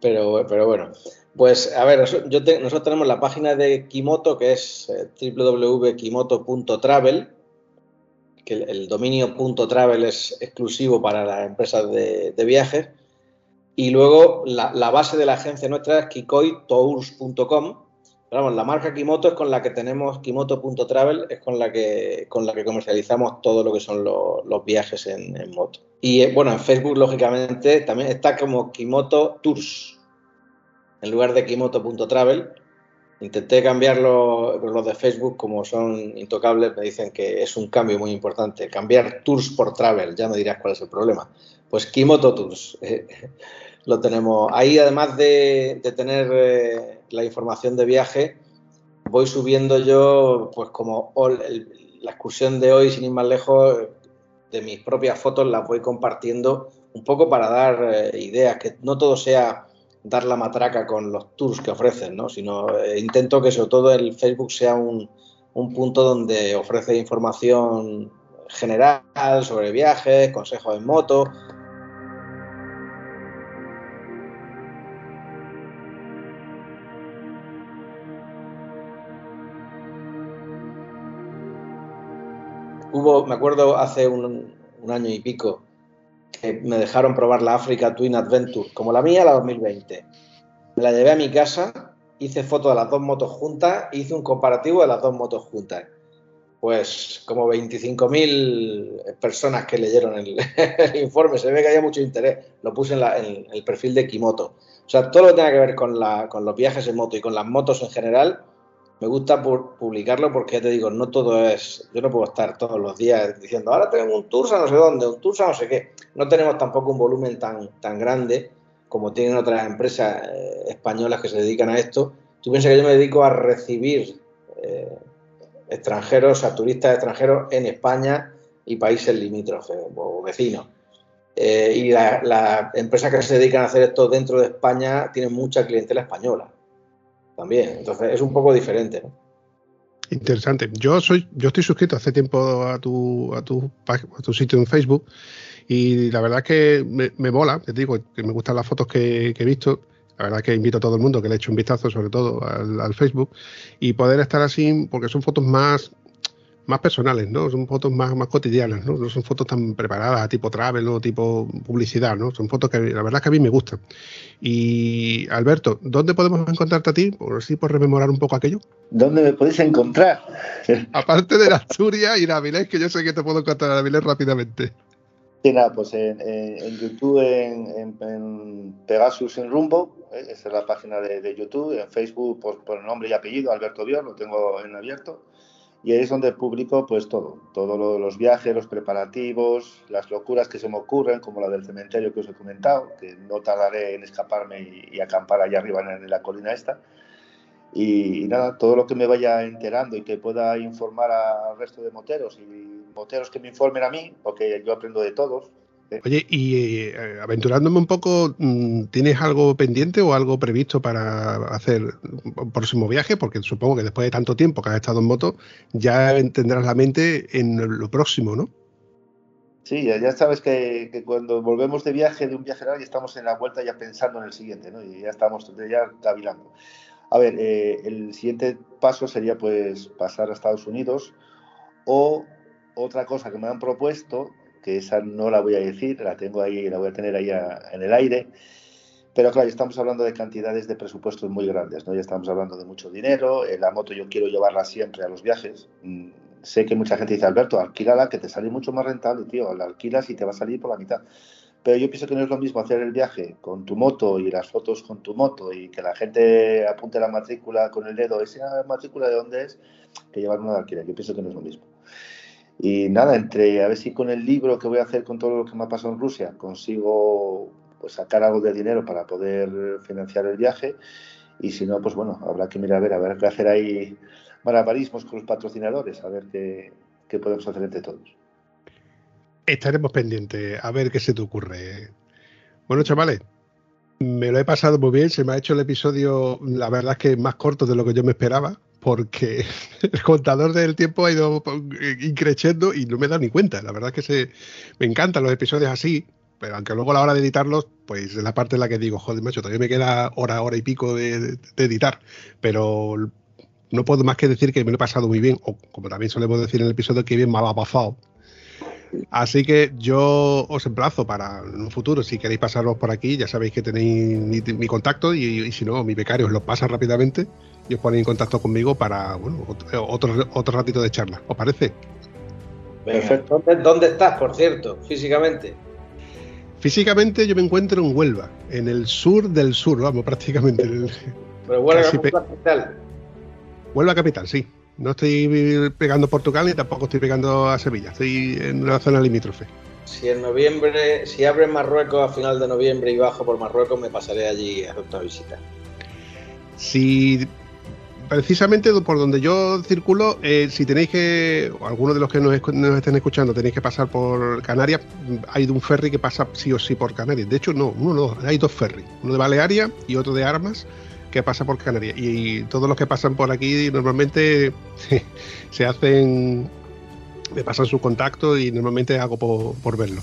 Pero, pero bueno, pues a ver, nosotros tenemos la página de Kimoto que es eh, www.kimoto.travel, que el, dominio .travel es exclusivo para las empresas de, de viajes. Y luego la, la, base de la agencia nuestra es kikoitours.com. La marca Kimoto es con la que tenemos, Kimoto.travel es con la que con la que comercializamos todo lo que son los, viajes en, moto. Y eh, bueno, en Facebook, lógicamente, también está como Kimoto Tours, en lugar de Kimoto.travel. Intenté cambiarlo, pero los de Facebook, como son intocables, me dicen que es un cambio muy importante. Cambiar Tours por Travel, ya me dirás cuál es el problema. Pues Kimoto Tours. lo tenemos. Ahí, además de, de tener eh, la información de viaje, voy subiendo yo, pues como la excursión de hoy, sin ir más lejos, de mis propias fotos las voy compartiendo un poco para dar eh, ideas, que no todo sea dar la matraca con los tours que ofrecen, ¿no? sino eh, intento que sobre todo el Facebook sea un, un punto donde ofrece información general sobre viajes, consejos en moto, hubo, me acuerdo hace un, un, año y pico, que me dejaron probar la Africa Twin Adventure, como la mía, la 2020. Me la llevé a mi casa, hice fotos de las dos motos juntas, hice un comparativo de las dos motos juntas. Pues como 25.000 personas que leyeron el, el, informe, se ve que había mucho interés. Lo puse en, la, en, el perfil de Kimoto. O sea, todo lo que tenga que ver con, la, con los viajes en moto y con las motos en general, me gusta por publicarlo porque ya te digo, no todo es, yo no puedo estar todos los días diciendo, ahora tengo un tour a no sé dónde, un tour a no sé qué. No tenemos tampoco un volumen tan, tan grande como tienen otras empresas eh, españolas que se dedican a esto. Tú piensas que yo me dedico a recibir eh, extranjeros, a turistas extranjeros en España y países limítrofes o vecinos. Eh, y las la empresas que se dedican a hacer esto dentro de España tienen mucha clientela española también. Entonces es un poco diferente. Interesante. Yo soy, yo estoy suscrito hace tiempo a tu, a tu, a tu sitio en Facebook y la verdad es que me, me mola, te digo, que me gustan las fotos que, he visto. La verdad que invito a todo el mundo que le eche un vistazo, sobre todo al Facebook, y poder estar así, porque son fotos más, más personales, ¿no? Son fotos más, más cotidianas, ¿no? No son fotos tan preparadas, tipo travel o tipo publicidad, ¿no? Son fotos que la verdad es que a mí me gustan. Y Alberto, ¿dónde podemos encontrarte a ti? Por así por rememorar un poco aquello. ¿Dónde me podéis encontrar? Aparte de la Asturias y Avilés, que yo sé que te puedo encontrar en Avilés rápidamente. Sí, nada, pues en, en, en YouTube, en, en, Pegasus en Rumbo, ¿eh? esa es la página de, de YouTube, en Facebook por, por, nombre y apellido, Alberto Bior, lo tengo en abierto. Y ahí es donde publico pues todo, todos lo, los viajes, los preparativos, las locuras que se me ocurren, como la del cementerio que os he comentado, que no tardaré en escaparme y, acampar allá arriba en, en, la colina esta. Y, y, nada, todo lo que me vaya enterando y que pueda informar al resto de moteros y moteros que me informen a mí, porque yo aprendo de todos, Oye, y eh, aventurándome un poco, mm, ¿tienes algo pendiente o algo previsto para hacer un próximo viaje? Porque supongo que después de tanto tiempo que has estado en moto, ya tendrás la mente en lo próximo, ¿no? Sí, ya, ya sabes que, que, cuando volvemos de viaje, de un viaje largo, ya estamos en la vuelta ya pensando en el siguiente, ¿no? Y ya estamos ya cavilando. A ver, eh, el siguiente paso sería pues pasar a Estados Unidos o otra cosa que me han propuesto que esa no la voy a decir, la tengo ahí, la voy a tener ahí en el aire. Pero claro, estamos hablando de cantidades de presupuestos muy grandes, ¿no? Ya estamos hablando de mucho dinero, eh, la moto yo quiero llevarla siempre a los viajes. Mm, sé que mucha gente dice, Alberto, alquílala que te sale mucho más rentable, tío, la alquilas y te va a salir por la mitad. Pero yo pienso que no es lo mismo hacer el viaje con tu moto y las fotos con tu moto y que la gente apunte la matrícula con el dedo, esa matrícula de dónde es, que llevar una de alquiler. Yo pienso que no es lo mismo. Y nada, entre a ver si con el libro que voy a hacer con todo lo que me ha pasado en Rusia consigo pues, sacar algo de dinero para poder financiar el viaje. Y si no, pues bueno, habrá que mirar a ver, a ver qué hacer ahí malabarismos con los patrocinadores, a ver qué, qué podemos hacer entre todos. Estaremos pendientes a ver qué se te ocurre. Bueno, chavales, me lo he pasado muy bien. Se me ha hecho el episodio, la verdad es que más corto de lo que yo me esperaba, porque el contador del tiempo ha ido increciendo y no me he dado ni cuenta. La verdad es que se, me encantan los episodios así, pero aunque luego a la hora de editarlos, pues es la parte en la que digo, joder, macho, todavía me queda hora, hora y pico de, de editar. Pero no puedo más que decir que me lo he pasado muy bien, o como también solemos decir en el episodio, que bien me ha pasado Así que yo os emplazo para en un futuro, si queréis pasaros por aquí, ya sabéis que tenéis mi, contacto y, si no, mi becario os lo pasa rápidamente y os ponéis en contacto conmigo para bueno, otro, otro ratito de charla. ¿Os parece? Perfecto. ¿Dónde estás, por cierto, físicamente? Físicamente yo me encuentro en Huelva, en el sur del sur, vamos, prácticamente. Pero Huelva capital. Huelva capital, sí. No estoy pegando Portugal ni tampoco estoy pegando a Sevilla. Estoy en una zona limítrofe. Si en noviembre, si abre Marruecos a final de noviembre y bajo por Marruecos, me pasaré allí a hacer otra visita. Si precisamente por donde yo circulo, eh, si tenéis que, o alguno de los que nos, estén escuchando, tenéis que pasar por Canarias, hay un ferry que pasa sí o sí por Canarias. De hecho, no, uno no, hay dos ferries, uno de Balearia y otro de Armas que pasa por Canarias. Y, todos los que pasan por aquí normalmente se hacen, me pasan su contacto y normalmente hago por, verlo.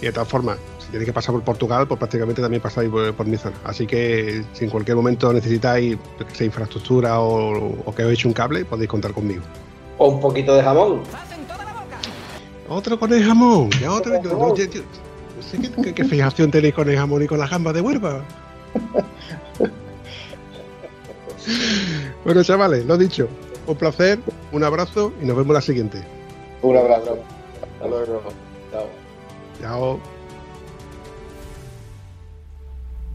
Y de todas formas, tenéis que pasar por Portugal, pues prácticamente también pasáis por, por mi zona. Así que si en cualquier momento necesitáis sea infraestructura o, que os eche un cable, podéis contar conmigo. O un poquito de jamón. Otro con el jamón. Ya otro, fijación tenéis con el jamón y con la jamba de Huelva. bueno, chavales, lo dicho. Un placer, un abrazo y nos vemos la siguiente. Un abrazo. Hasta luego. Chao. Chao.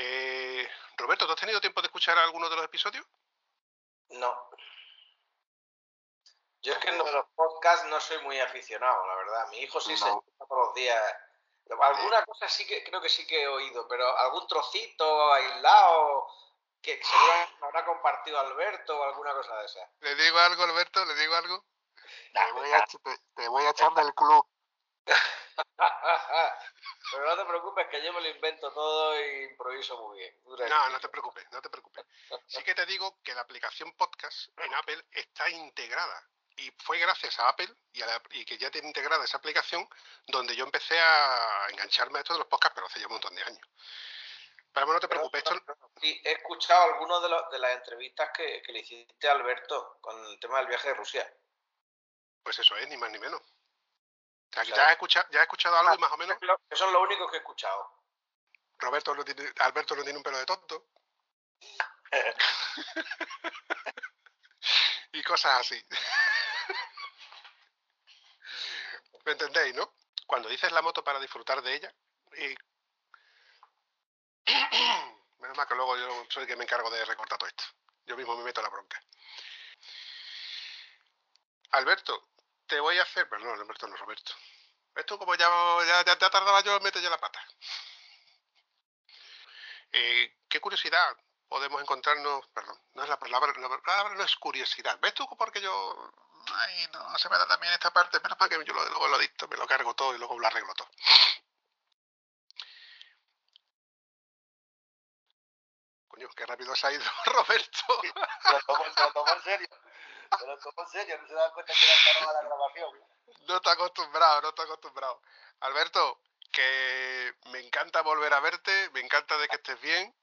Eh, Roberto, ¿tú has tenido tiempo de escuchar alguno de los episodios? No. Yo es que en los podcasts no soy muy aficionado, la verdad. Mi hijo sí se escucha todos los días. Alguna cosa sí que creo que sí que he oído, pero algún trocito aislado que seguramente habrá compartido Alberto o alguna cosa de esa. ¿Le digo algo, Alberto? ¿Le digo algo? te, voy a, te voy a echar del club. Pero no te preocupes que yo me lo invento todo e improviso muy bien. No, no te preocupes, no te preocupes. Sí que te digo que la aplicación podcast en Apple está integrada. Y fue gracias a Apple y, que ya tiene integrada esa aplicación donde yo empecé a engancharme a esto de los podcasts, pero hace ya un montón de años. Pero no te preocupes. Sí, he escuchado algunas de, de las entrevistas que, que le hiciste a Alberto con el tema del viaje de Rusia. Pues eso es, ni más ni menos ya, has escuchado, ya escuchado algo más o menos. Eso es lo único que he escuchado. Roberto no tiene, Alberto no tiene un pelo de tonto. y cosas así. ¿Me entendéis, no? Cuando dices la moto para disfrutar de ella, y... menos mal que luego yo soy el que me encargo de recortar todo esto. Yo mismo me meto la bronca. Alberto, te voy a hacer. Perdón, Alberto no, Roberto. ¿Ves tú como ya, ya, ya, tardaba yo meter ya la pata? Eh, qué curiosidad podemos encontrarnos, perdón, no es la palabra, la palabra no es curiosidad. ¿Ves tú por qué yo, ay, no, se me da también esta parte, menos para que yo lo, luego lo dicto, me lo cargo todo y luego lo arreglo todo. Coño, qué rápido se ha ido Roberto. Lo lo tomó en serio. Tomó en serio, no se da cuenta que era la grabación. No está acostumbrado, no está acostumbrado. Alberto, que me encanta volver a verte, me encanta de que estés bien